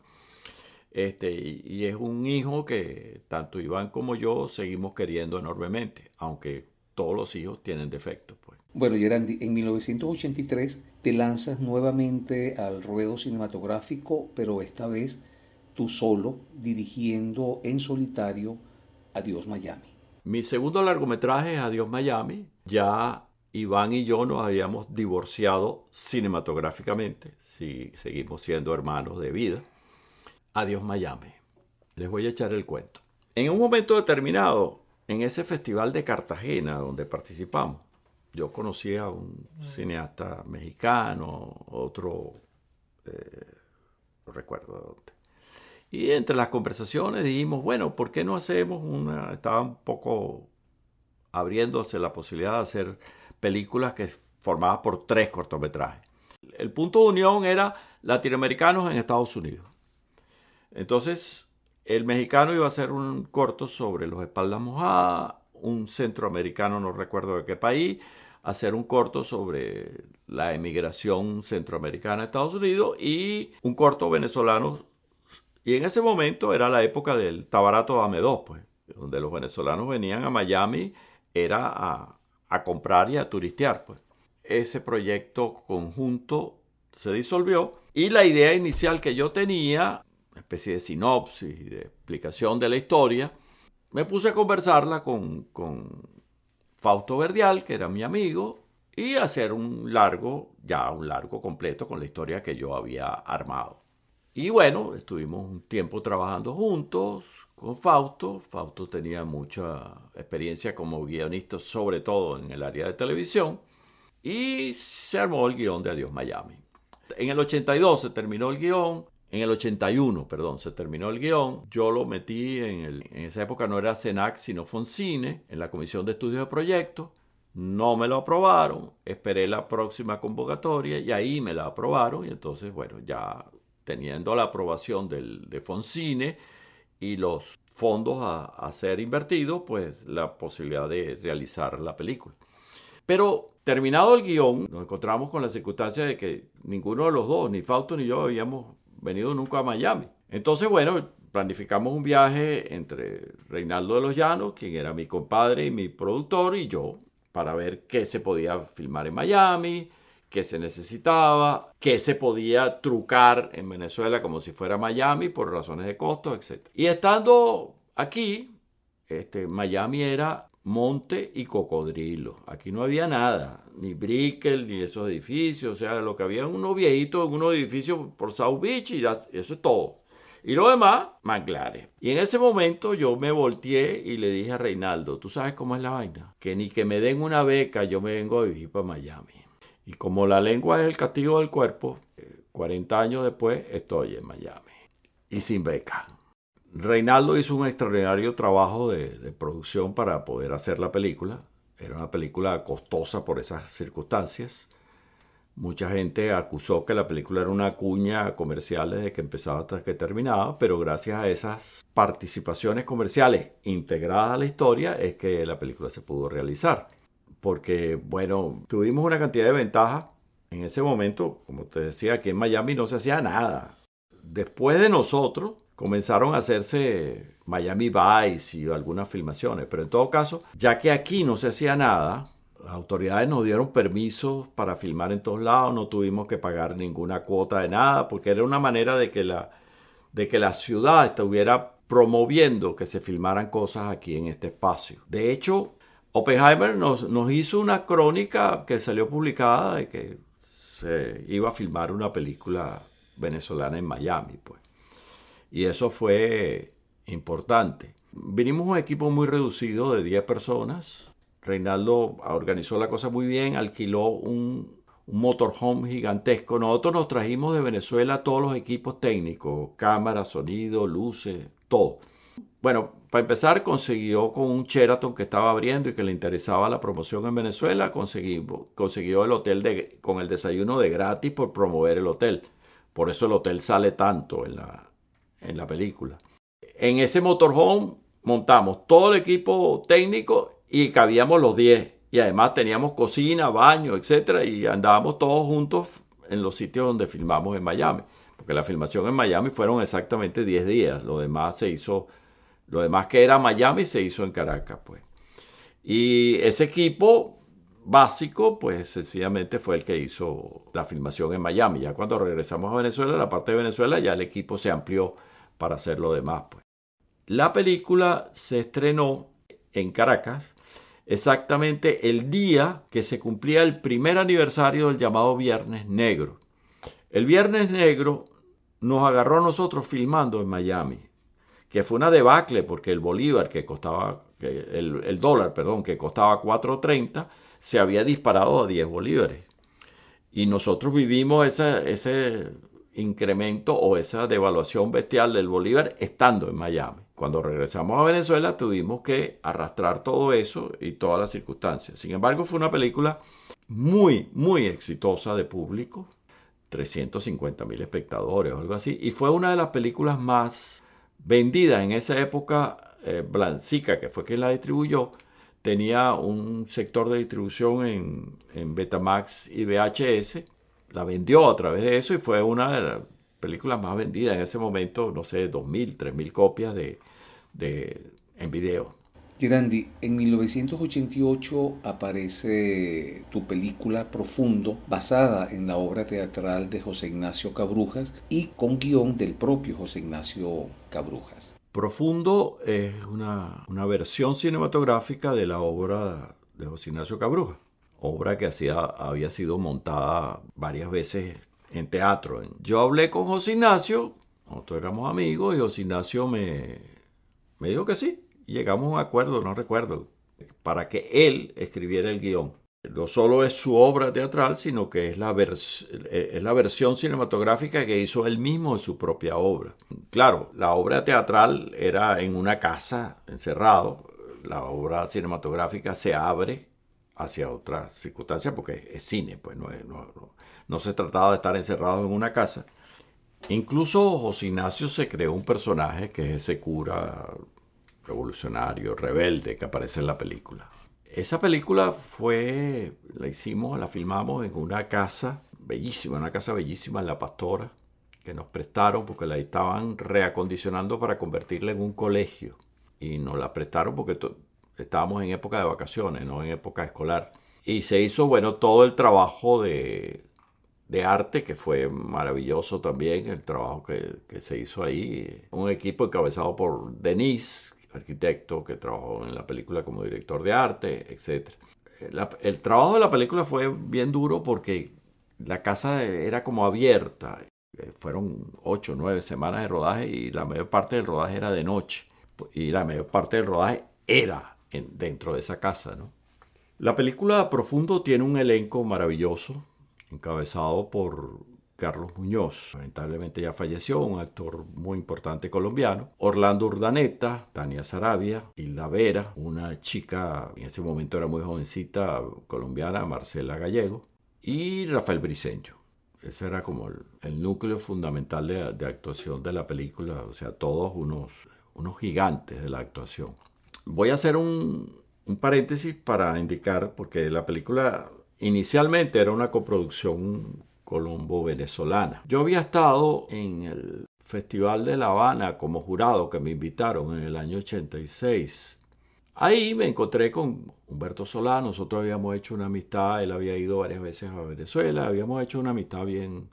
Speaker 1: Este, y, es un hijo que tanto Iván como yo seguimos queriendo enormemente, aunque todos los hijos tienen defectos. Pues.
Speaker 2: Bueno, Gerandi, en 1983 te lanzas nuevamente al ruedo cinematográfico, pero esta vez tú solo, dirigiendo en solitario Adiós Miami.
Speaker 1: Mi segundo largometraje es Adiós Miami. Ya Iván y yo nos habíamos divorciado cinematográficamente, si seguimos siendo hermanos de vida. Adiós Miami. Les voy a echar el cuento. En un momento determinado, en ese festival de Cartagena donde participamos, yo conocí a un cineasta mexicano, otro, eh, no recuerdo dónde. Y entre las conversaciones dijimos, bueno, ¿por qué no hacemos una... Estaba un poco abriéndose la posibilidad de hacer películas que formadas por tres cortometrajes. El punto de unión era latinoamericanos en Estados Unidos. Entonces, el mexicano iba a hacer un corto sobre los espaldas mojadas, un centroamericano, no recuerdo de qué país, hacer un corto sobre la emigración centroamericana a Estados Unidos y un corto venezolano. Y en ese momento era la época del Tabarato Dame 2, pues, donde los venezolanos venían a Miami, era a, a comprar y a turistear. Pues. Ese proyecto conjunto se disolvió y la idea inicial que yo tenía, una especie de sinopsis y de explicación de la historia, me puse a conversarla con, con Fausto Verdial, que era mi amigo, y hacer un largo, ya un largo completo con la historia que yo había armado. Y bueno, estuvimos un tiempo trabajando juntos, con Fausto. Fausto tenía mucha experiencia como guionista, sobre todo en el área de televisión, y se armó el guion de Adiós Miami. En el 82 se terminó el guion, en el 81, perdón, se terminó el guion. Yo lo metí en, el, en esa época, no era CENAC, sino Foncine, en la Comisión de Estudios de Proyectos. No me lo aprobaron, esperé la próxima convocatoria y ahí me la aprobaron. Y entonces, bueno, ya teniendo la aprobación del, de Foncine, y los fondos a, ser invertidos, pues la posibilidad de realizar la película. Pero terminado el guion, nos encontramos con la circunstancia de que ninguno de los dos, ni Fausto ni yo, habíamos venido nunca a Miami. Entonces, bueno, planificamos un viaje entre Reinaldo de los Llanos, quien era mi compadre y mi productor, y yo, para ver qué se podía filmar en Miami, que se necesitaba, que se podía trucar en Venezuela como si fuera Miami por razones de costos, etc. Y estando aquí, este, Miami era monte y cocodrilo. Aquí no había nada, ni Brickell, ni esos edificios. O sea, lo que había unos viejitos en unos edificios por South Beach y eso es todo. Y lo demás, manglares. Y en ese momento yo me volteé y le dije a Reinaldo, ¿tú sabes cómo es la vaina? Que ni que me den una beca, yo me vengo a vivir para Miami. Y como la lengua es el castigo del cuerpo, 40 años después estoy en Miami y sin beca. Reinaldo hizo un extraordinario trabajo de, producción para poder hacer la película. Era una película costosa por esas circunstancias. Mucha gente acusó que la película era una cuña comercial desde que empezaba hasta que terminaba, pero gracias a esas participaciones comerciales integradas a la historia es que la película se pudo realizar porque, bueno, tuvimos una cantidad de ventajas. En ese momento, como te decía, aquí en Miami no se hacía nada. Después de nosotros, comenzaron a hacerse Miami Vice y algunas filmaciones, pero en todo caso, ya que aquí no se hacía nada, las autoridades nos dieron permisos para filmar en todos lados, no tuvimos que pagar ninguna cuota de nada, porque era una manera de que la, de que la ciudad estuviera promoviendo que se filmaran cosas aquí en este espacio. De hecho, Oppenheimer nos, hizo una crónica que salió publicada de que se iba a filmar una película venezolana en Miami, pues. Y eso fue importante. Vinimos un equipo muy reducido de 10 personas. Reinaldo organizó la cosa muy bien, alquiló un, un motorhome gigantesco. Nosotros nos trajimos de Venezuela todos los equipos técnicos, cámara, sonido, luces, todo. Bueno, para empezar consiguió con un Sheraton que estaba abriendo y que le interesaba la promoción en Venezuela, consiguió el hotel con el desayuno de gratis por promover el hotel. Por eso el hotel sale tanto en la, en la película. En ese motorhome montamos todo el equipo técnico y cabíamos los 10 y además teníamos cocina, baño, etcétera, y andábamos todos juntos en los sitios donde filmamos en Miami, porque la filmación en Miami fueron exactamente 10 días, lo demás se hizo, lo demás que era Miami se hizo en Caracas, pues. Y ese equipo básico, pues sencillamente fue el que hizo la filmación en Miami. Ya cuando regresamos a Venezuela, la parte de Venezuela, ya el equipo se amplió para hacer lo demás, pues. La película se estrenó en Caracas exactamente el día que se cumplía el primer aniversario del llamado Viernes Negro. El Viernes Negro nos agarró a nosotros filmando en Miami, que fue una debacle porque el bolívar que costaba, el, dólar, perdón, que costaba 4.30, se había disparado a 10 bolívares. Y nosotros vivimos ese incremento o esa devaluación bestial del bolívar estando en Miami. Cuando regresamos a Venezuela tuvimos que arrastrar todo eso y todas las circunstancias. Sin embargo, fue una película muy, muy exitosa de público, 350 mil espectadores o algo así, y fue una de las películas más vendidas en esa época. Eh, Blancica, que fue quien la distribuyó, tenía un sector de distribución en, en Betamax y VHS, la vendió a través de eso y fue una de las películas más vendidas en ese momento, no sé, 2.000, 3.000 copias de, de, en video.
Speaker 2: Girandi, en 1988 aparece tu película Profundo, basada en la obra teatral de José Ignacio Cabrujas y con guion del propio José Ignacio Cabrujas.
Speaker 1: Profundo es una, una versión cinematográfica de la obra de José Ignacio Cabrujas, obra que hacía, había sido montada varias veces en teatro. Yo hablé con José Ignacio, nosotros éramos amigos, y José Ignacio me, me dijo que sí. Llegamos a un acuerdo, no recuerdo, para que él escribiera el guion. No solo es su obra teatral, sino que es la, es la versión cinematográfica que hizo él mismo de su propia obra. Claro, la obra teatral era en una casa, encerrado. La obra cinematográfica se abre hacia otras circunstancias porque es cine, pues no, no, no se trataba de estar encerrado en una casa. Incluso José Ignacio se creó un personaje que es ese cura revolucionario, rebelde que aparece en la película. Esa película fue, la hicimos, la filmamos en una casa bellísima, una casa bellísima en La Pastora, que nos prestaron porque la estaban reacondicionando para convertirla en un colegio. Y nos la prestaron porque estábamos en época de vacaciones, no en época escolar. Y se hizo, bueno, todo el trabajo de, de arte, que fue maravilloso también el trabajo que, que, se hizo ahí. Un equipo encabezado por Denise, arquitecto que trabajó en la película como director de arte, etc. el trabajo de la película fue bien duro porque la casa era como abierta. Fueron ocho nueve semanas de rodaje y la mayor parte del rodaje era de noche. Y la mayor parte del rodaje era en, dentro de esa casa. ¿no? La película Profundo tiene un elenco maravilloso encabezado por Carlos Muñoz, lamentablemente ya falleció, un actor muy importante colombiano, Orlando Urdaneta, Tania Sarabia, Hilda Vera, una chica, en ese momento era muy jovencita, colombiana, Marcela Gallego, y Rafael Briceño. Ese era como el, núcleo fundamental de, actuación de la película, o sea, todos unos, unos gigantes de la actuación. Voy a hacer un paréntesis para indicar, porque la película Inicialmente era una coproducción colombo-venezolana. Yo había estado en el Festival de La Habana como jurado que me invitaron en el año 86. Ahí me encontré con Humberto Solá, nosotros habíamos hecho una amistad, él había ido varias veces a Venezuela, habíamos hecho una amistad bien,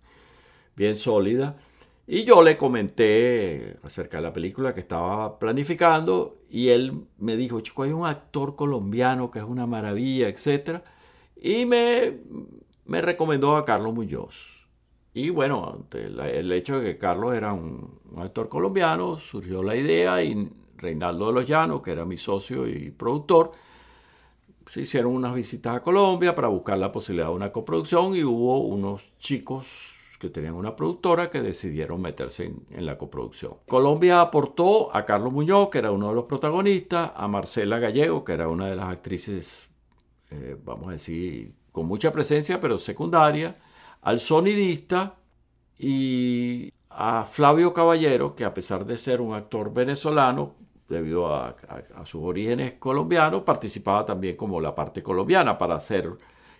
Speaker 1: bien sólida. Y yo le comenté acerca de la película que estaba planificando y él me dijo, chico, hay un actor colombiano que es una maravilla, etcétera y me, me recomendó a Carlos Muñoz. Y bueno, ante el hecho de que Carlos era un, actor colombiano, surgió la idea y Reinaldo de los Llanos, que era mi socio y productor, se hicieron unas visitas a Colombia para buscar la posibilidad de una coproducción y hubo unos chicos que tenían una productora que decidieron meterse en, la coproducción. Colombia aportó a Carlos Muñoz, que era uno de los protagonistas, a Marcela Gallego, que era una de las actrices, eh, vamos a decir, con mucha presencia, pero secundaria, al sonidista y a Flavio Caballero, que a pesar de ser un actor venezolano, debido a, sus orígenes colombianos, participaba también como la parte colombiana para hacer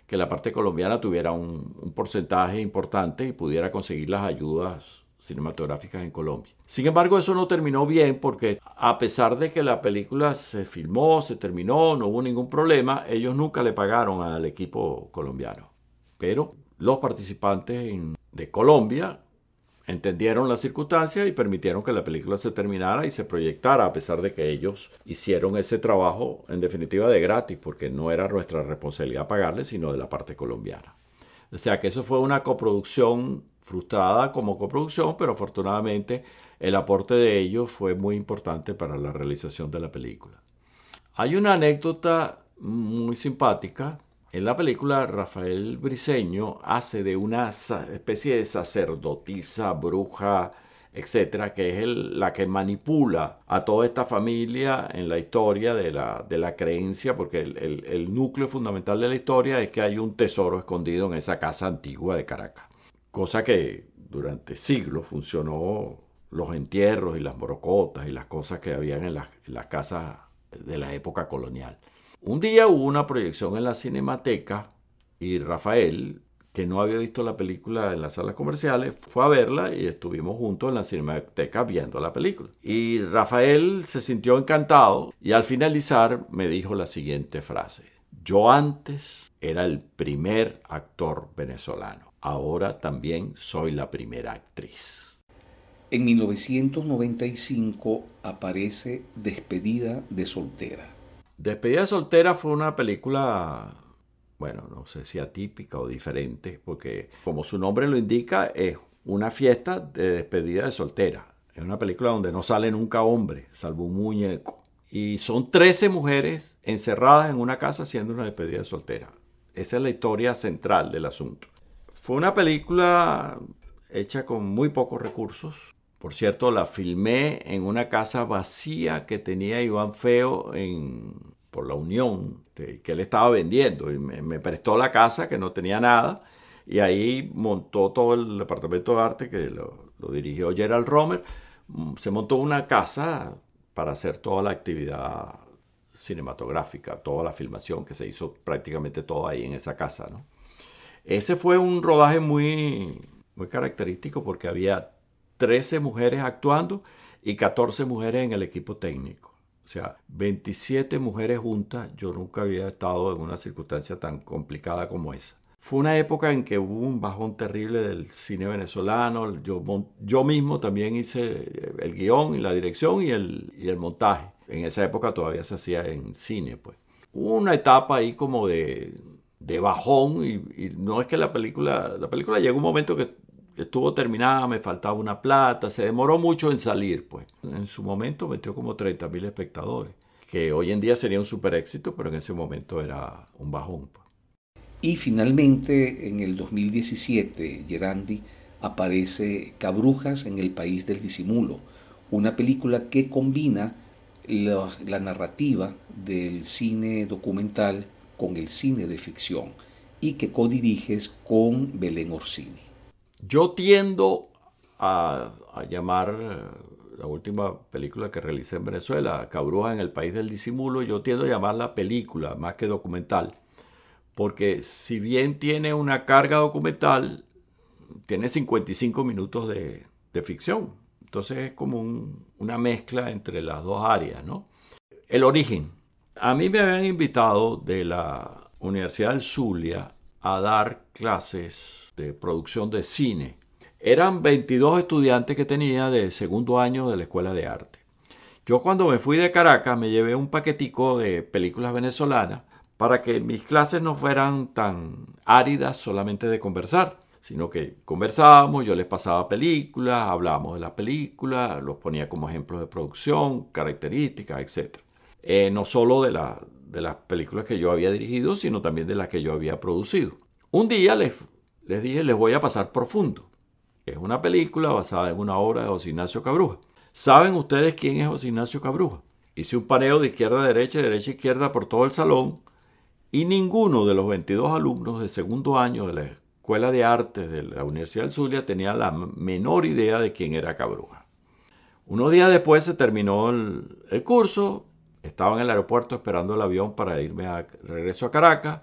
Speaker 1: que la parte colombiana tuviera un, porcentaje importante y pudiera conseguir las ayudas cinematográficas en Colombia. Sin embargo, eso no terminó bien porque a pesar de que la película se filmó, se terminó, no hubo ningún problema, ellos nunca le pagaron al equipo colombiano. Pero los participantes de Colombia entendieron las circunstancias y permitieron que la película se terminara y se proyectara, a pesar de que ellos hicieron ese trabajo en definitiva de gratis, porque no era nuestra responsabilidad pagarles, sino de la parte colombiana. O sea que eso fue una coproducción frustrada como coproducción, pero afortunadamente el aporte de ellos fue muy importante para la realización de la película. Hay una anécdota muy simpática en la película, Rafael Briseño hace de una especie de sacerdotisa, bruja, etcétera, que es la que manipula a toda esta familia en la historia de la, de la creencia, porque el, el, núcleo fundamental de la historia es que hay un tesoro escondido en esa casa antigua de Caracas. Cosa que durante siglos funcionó los entierros y las morocotas y las cosas que habían en las, en las casas de la época colonial. Un día hubo una proyección en la cinemateca y Rafael, que no había visto la película en las salas comerciales, fue a verla y estuvimos juntos en la cinemateca viendo la película. Y Rafael se sintió encantado y al finalizar me dijo la siguiente frase. Yo antes era el primer actor venezolano, ahora también soy la primera actriz.
Speaker 2: En 1995 aparece Despedida de soltera
Speaker 1: Despedida soltera fue una película, bueno, no sé si atípica o diferente, porque como su nombre lo indica, es una fiesta de despedida de soltera. Es una película donde no sale nunca hombre, salvo un muñeco. Y son 13 mujeres encerradas en una casa haciendo una despedida de soltera. Esa es la historia central del asunto. Fue una película hecha con muy pocos recursos, por cierto, la filmé en una casa vacía que tenía Iván Feo por la Unión, que él estaba vendiendo. Y me, prestó la casa que no tenía nada. Y ahí montó todo el departamento de arte que lo, dirigió Gerald Romer. Mm, se montó una casa para hacer toda la actividad cinematográfica, toda la filmación que se hizo prácticamente todo ahí en esa casa. Ese fue un rodaje muy, muy característico porque había 13 mujeres actuando y 14 mujeres en el equipo técnico. O sea, 27 mujeres juntas. Yo nunca había estado en una circunstancia tan complicada como esa. Fue una época en que hubo un bajón terrible del cine venezolano. Yo, yo mismo también hice el guion y la dirección y el, y el montaje. En esa época todavía se hacía en cine, pues. Hubo una etapa ahí como de, de bajón y, no es que la película, la película llegó un momento que estuvo terminada, me faltaba una plata, se demoró mucho en salir, pues. En su momento metió como 30 mil espectadores, que hoy en día sería un super éxito, pero en ese momento era un bajón. Pues.
Speaker 2: Y finalmente, en el 2017, Gerandi aparece Cabrujas en el País del Disimulo, una película que combina la narrativa del cine documental con el cine de ficción y que codiriges con Belén Orsini.
Speaker 1: Yo tiendo a, llamar eh, la última película que realicé en Venezuela, Cabruja en el País del Disimulo, yo tiendo a llamarla película más que documental, porque si bien tiene una carga documental, tiene 55 minutos de, ficción. Entonces es como una mezcla entre las dos áreas, ¿no? El origen. A mí me habían invitado de la Universidad del Zulia a dar clases de producción de cine. Eran 22 estudiantes que tenía de segundo año de la Escuela de Arte. Yo cuando me fui de Caracas me llevé un paquetico de películas venezolanas para que mis clases no fueran tan áridas solamente de conversar, sino que conversábamos, yo les pasaba películas, hablábamos de las películas, los ponía como ejemplos de producción, características, etc. Eh, no solo de, de las películas que yo había dirigido, sino también de las que yo había producido. Un día les, les dije, les voy a pasar profundo. Es una película basada en una obra de José Ignacio Cabruja. ¿Saben ustedes quién es José Ignacio Cabruja? Hice un paneo de izquierda a derecha, de derecha a izquierda por todo el salón y ninguno de los 22 alumnos de segundo año de la Escuela de Artes de la Universidad del Zulia tenía la menor idea de quién era Cabruja. Unos días después se terminó el curso, estaba en el aeropuerto esperando el avión para irme a regreso a Caracas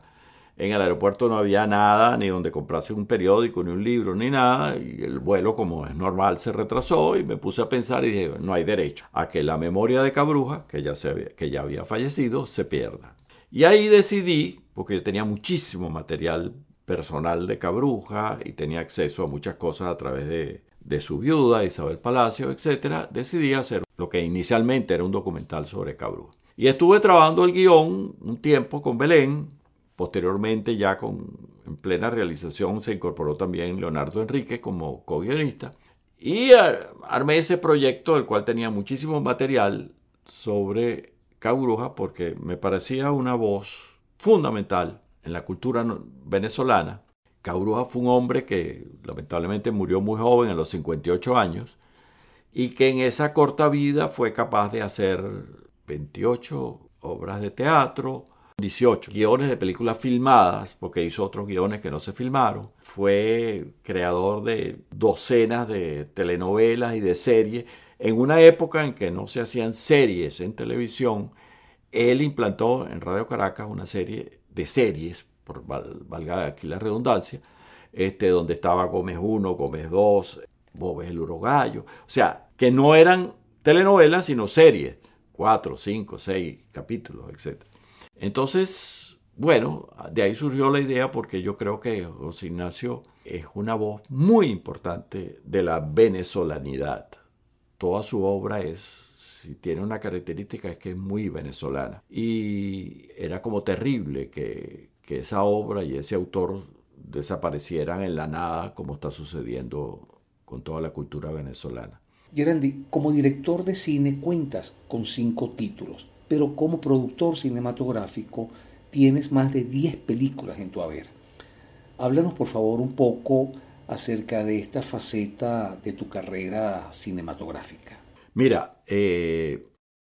Speaker 1: en el aeropuerto no había nada, ni donde comprase un periódico, ni un libro, ni nada. Y el vuelo, como es normal, se retrasó y me puse a pensar y dije, no hay derecho a que la memoria de Cabruja, que ya, se había, que ya había fallecido, se pierda. Y ahí decidí, porque yo tenía muchísimo material personal de Cabruja y tenía acceso a muchas cosas a través de, de su viuda, Isabel Palacio, etc., decidí hacer lo que inicialmente era un documental sobre Cabruja. Y estuve trabajando el guion un tiempo con Belén, Posteriormente, ya con, en plena realización, se incorporó también Leonardo Enrique como co-guionista. Y armé ese proyecto, del cual tenía muchísimo material sobre Cabruja, porque me parecía una voz fundamental en la cultura venezolana. Cabruja fue un hombre que lamentablemente murió muy joven, a los 58 años, y que en esa corta vida fue capaz de hacer 28 obras de teatro, 18 guiones de películas filmadas, porque hizo otros guiones que no se filmaron. Fue creador de docenas de telenovelas y de series. En una época en que no se hacían series en televisión, él implantó en Radio Caracas una serie de series, valga aquí la redundancia, este, donde estaba Gómez 1, Gómez 2, Bobes el Urogallo. O sea, que no eran telenovelas, sino series, cuatro, cinco, seis capítulos, etc. Entonces, bueno, de ahí surgió la idea porque yo creo que José Ignacio es una voz muy importante de la venezolanidad. Toda su obra es, si tiene una característica, es que es muy venezolana. Y era como terrible que, que esa obra y ese autor desaparecieran en la nada como está sucediendo con toda la cultura venezolana.
Speaker 2: Gerandi, como director de cine cuentas con cinco títulos pero como productor cinematográfico tienes más de 10 películas en tu haber. Háblanos por favor un poco acerca de esta faceta de tu carrera cinematográfica.
Speaker 1: Mira, eh,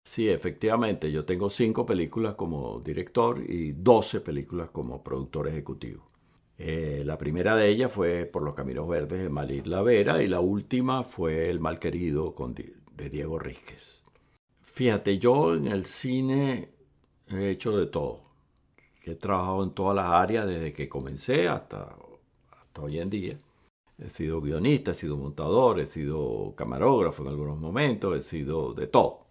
Speaker 1: sí, efectivamente, yo tengo cinco películas como director y 12 películas como productor ejecutivo. Eh, la primera de ellas fue Por los Caminos Verdes de Malir Lavera y la última fue El Malquerido con, de Diego Ríquez. Fíjate, yo en el cine he hecho de todo. He trabajado en todas las áreas desde que comencé hasta, hasta hoy en día. He sido guionista, he sido montador, he sido camarógrafo en algunos momentos, he sido de todo.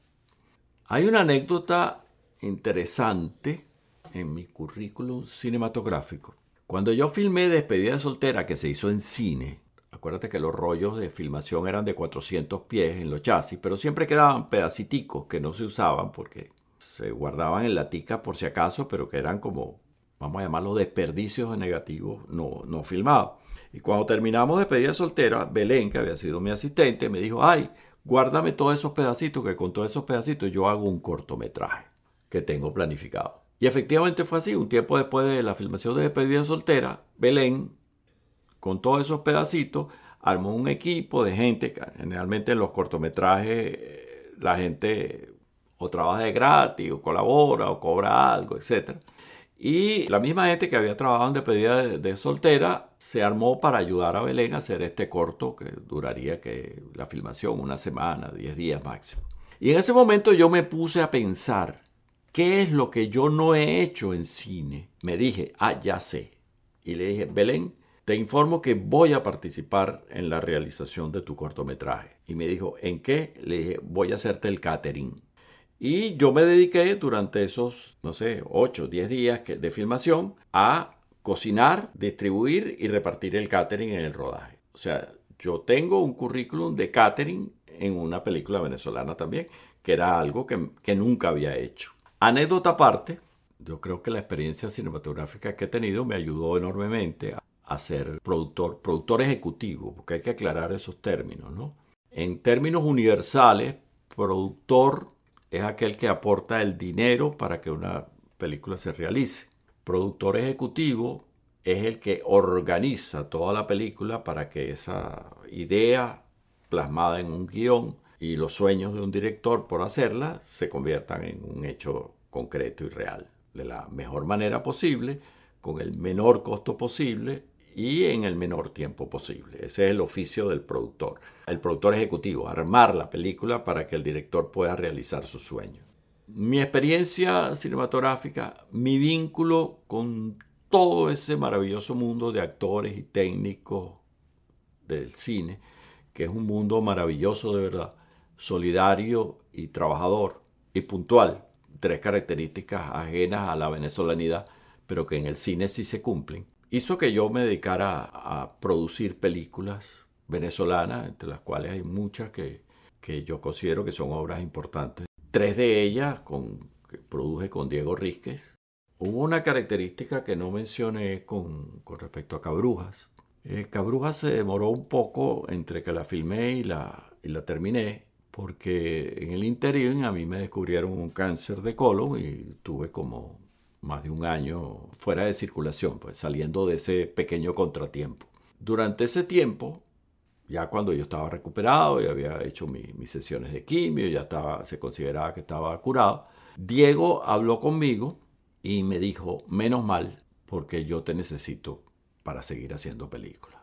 Speaker 1: Hay una anécdota interesante en mi currículum cinematográfico. Cuando yo filmé Despedida soltera, que se hizo en cine, Acuérdate que los rollos de filmación eran de 400 pies en los chasis, pero siempre quedaban pedaciticos que no se usaban porque se guardaban en la tica por si acaso, pero que eran como, vamos a llamarlos desperdicios negativos no, no filmados. Y cuando terminamos de pedir soltera, Belén, que había sido mi asistente, me dijo, ay, guárdame todos esos pedacitos, que con todos esos pedacitos yo hago un cortometraje que tengo planificado. Y efectivamente fue así, un tiempo después de la filmación de Despedida Soltera, Belén con todos esos pedacitos, armó un equipo de gente, generalmente en los cortometrajes eh, la gente o trabaja de gratis, o colabora, o cobra algo, etc. Y la misma gente que había trabajado en despedida de, soltera se armó para ayudar a Belén a hacer este corto que duraría que la filmación una semana, 10 días máximo. Y en ese momento yo me puse a pensar, ¿qué es lo que yo no he hecho en cine? Me dije, ah, ya sé. Y le dije, Belén, te informo que voy a participar en la realización de tu cortometraje. Y me dijo, ¿en qué? Le dije, voy a hacerte el catering. Y yo me dediqué durante esos, no sé, 8, 10 días de filmación a cocinar, distribuir y repartir el catering en el rodaje. O sea, yo tengo un currículum de catering en una película venezolana también, que era algo que, que nunca había hecho. Anécdota aparte, yo creo que la experiencia cinematográfica que he tenido me ayudó enormemente a ser productor, productor ejecutivo, porque hay que aclarar esos términos, ¿no? En términos universales, productor es aquel que aporta el dinero para que una película se realice. Productor ejecutivo es el que organiza toda la película para que esa idea plasmada en un guion y los sueños de un director por hacerla se conviertan en un hecho concreto y real, de la mejor manera posible, con el menor costo posible y en el menor tiempo posible. Ese es el oficio del productor. El productor ejecutivo, armar la película para que el director pueda realizar su sueño. Mi experiencia cinematográfica, mi vínculo con todo ese maravilloso mundo de actores y técnicos del cine, que es un mundo maravilloso de verdad, solidario y trabajador y puntual, tres características ajenas a la venezolanidad, pero que en el cine sí se cumplen hizo que yo me dedicara a producir películas venezolanas, entre las cuales hay muchas que, yo considero que son obras importantes. Tres de ellas con, que produje con Diego Rísquez. Hubo una característica que no mencioné con, respecto a Cabrujas. Eh, Cabrujas se demoró un poco entre que la filmé y la, y la terminé, porque en el interior a mí me descubrieron un cáncer de colon y tuve como más de un año fuera de circulación, pues saliendo de ese pequeño contratiempo. Durante ese tiempo, ya cuando yo estaba recuperado y había hecho mis sesiones de quimio, ya estaba, se consideraba que estaba curado, Diego habló conmigo y me dijo, menos mal, porque yo te necesito para seguir haciendo películas.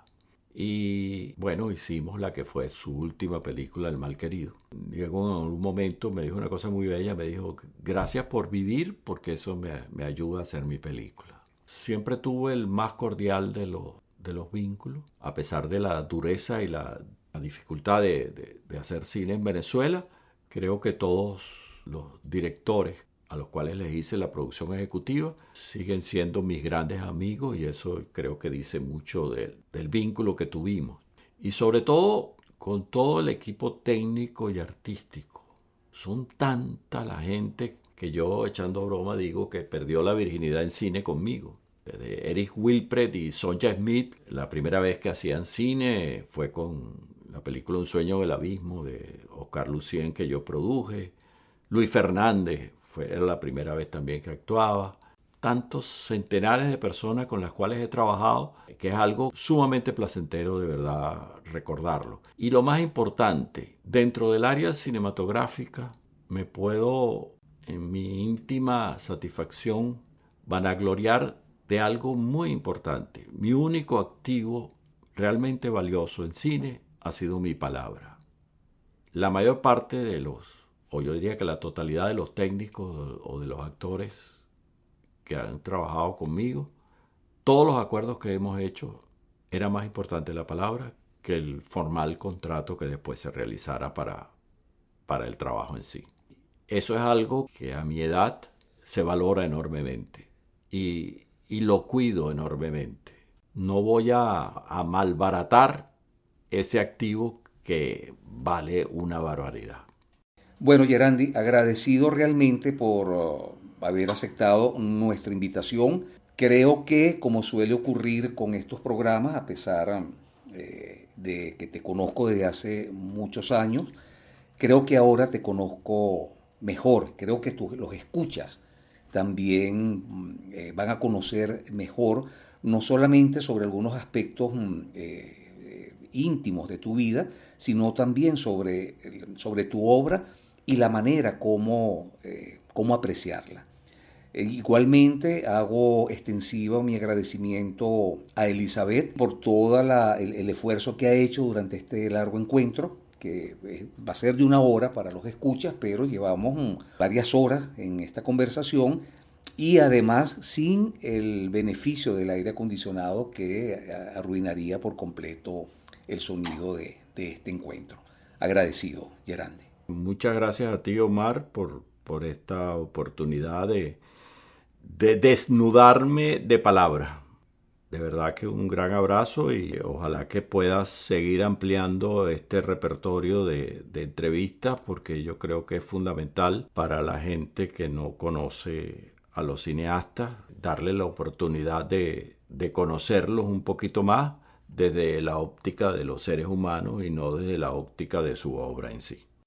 Speaker 1: Y bueno, hicimos la que fue su última película, El Mal Querido. Diego en un momento me dijo una cosa muy bella, me dijo, gracias por vivir porque eso me, ayuda a hacer mi película. Siempre tuve el más cordial de los, de los vínculos, a pesar de la dureza y la, dificultad de hacer cine en Venezuela. Creo que todos los directores a los cuales les hice la producción ejecutiva, siguen siendo mis grandes amigos y eso creo que dice mucho del vínculo que tuvimos. Y sobre todo con todo el equipo técnico y artístico. Son tanta la gente que yo echando broma digo que perdió la virginidad en cine conmigo. De Eric Wilpred y Sonja Smith, la primera vez que hacían cine fue con la película Un sueño del abismo de Oscar Lucien que yo produje. Luis Fernández fue, era la primera vez también que actuaba. Tantos centenares de personas con las cuales he trabajado, que es algo sumamente placentero de verdad recordarlo. Y lo más importante, dentro del área cinematográfica, me puedo, en mi íntima satisfacción, vanagloriar de algo muy importante. Mi único activo realmente valioso en cine ha sido mi palabra. La mayor parte de los o yo diría que la totalidad de los técnicos o de los actores que han trabajado conmigo, todos los acuerdos que hemos hecho, era más importante la palabra que el formal contrato que después se realizara para, para el trabajo en sí. Eso es algo que a mi edad se valora enormemente y, lo cuido enormemente. No voy a, a malbaratar ese activo que vale una barbaridad.
Speaker 2: Bueno, Gerandi, agradecido realmente por uh, haber aceptado nuestra invitación. Creo que, como suele ocurrir con estos programas, a pesar eh, de que te conozco desde hace muchos años, creo que ahora te conozco mejor, creo que los escuchas también mm, eh, van a conocer mejor, no solamente sobre algunos aspectos mm, eh, íntimos de tu vida, sino también sobre, sobre tu obra y la manera como, eh, apreciarla. Eh, igualmente hago extensivo mi agradecimiento a Elizabeth por todo el, esfuerzo que ha hecho durante este largo encuentro, que eh, va a ser de una hora para los escuchas, pero llevamos mm, varias horas en esta conversación y además sin el beneficio del aire acondicionado que arruinaría por completo el sonido de, de este encuentro. Agradecido, Gerande.
Speaker 1: Muchas gracias a ti, Omar, por, por esta oportunidad de, de desnudarme de palabra. De verdad que un gran abrazo y ojalá que puedas seguir ampliando este repertorio de, entrevistas porque yo creo que es fundamental para la gente que no conoce a los cineastas, darle la oportunidad de, de conocerlos un poquito más desde la óptica de los seres humanos y no desde la óptica de su obra en sí.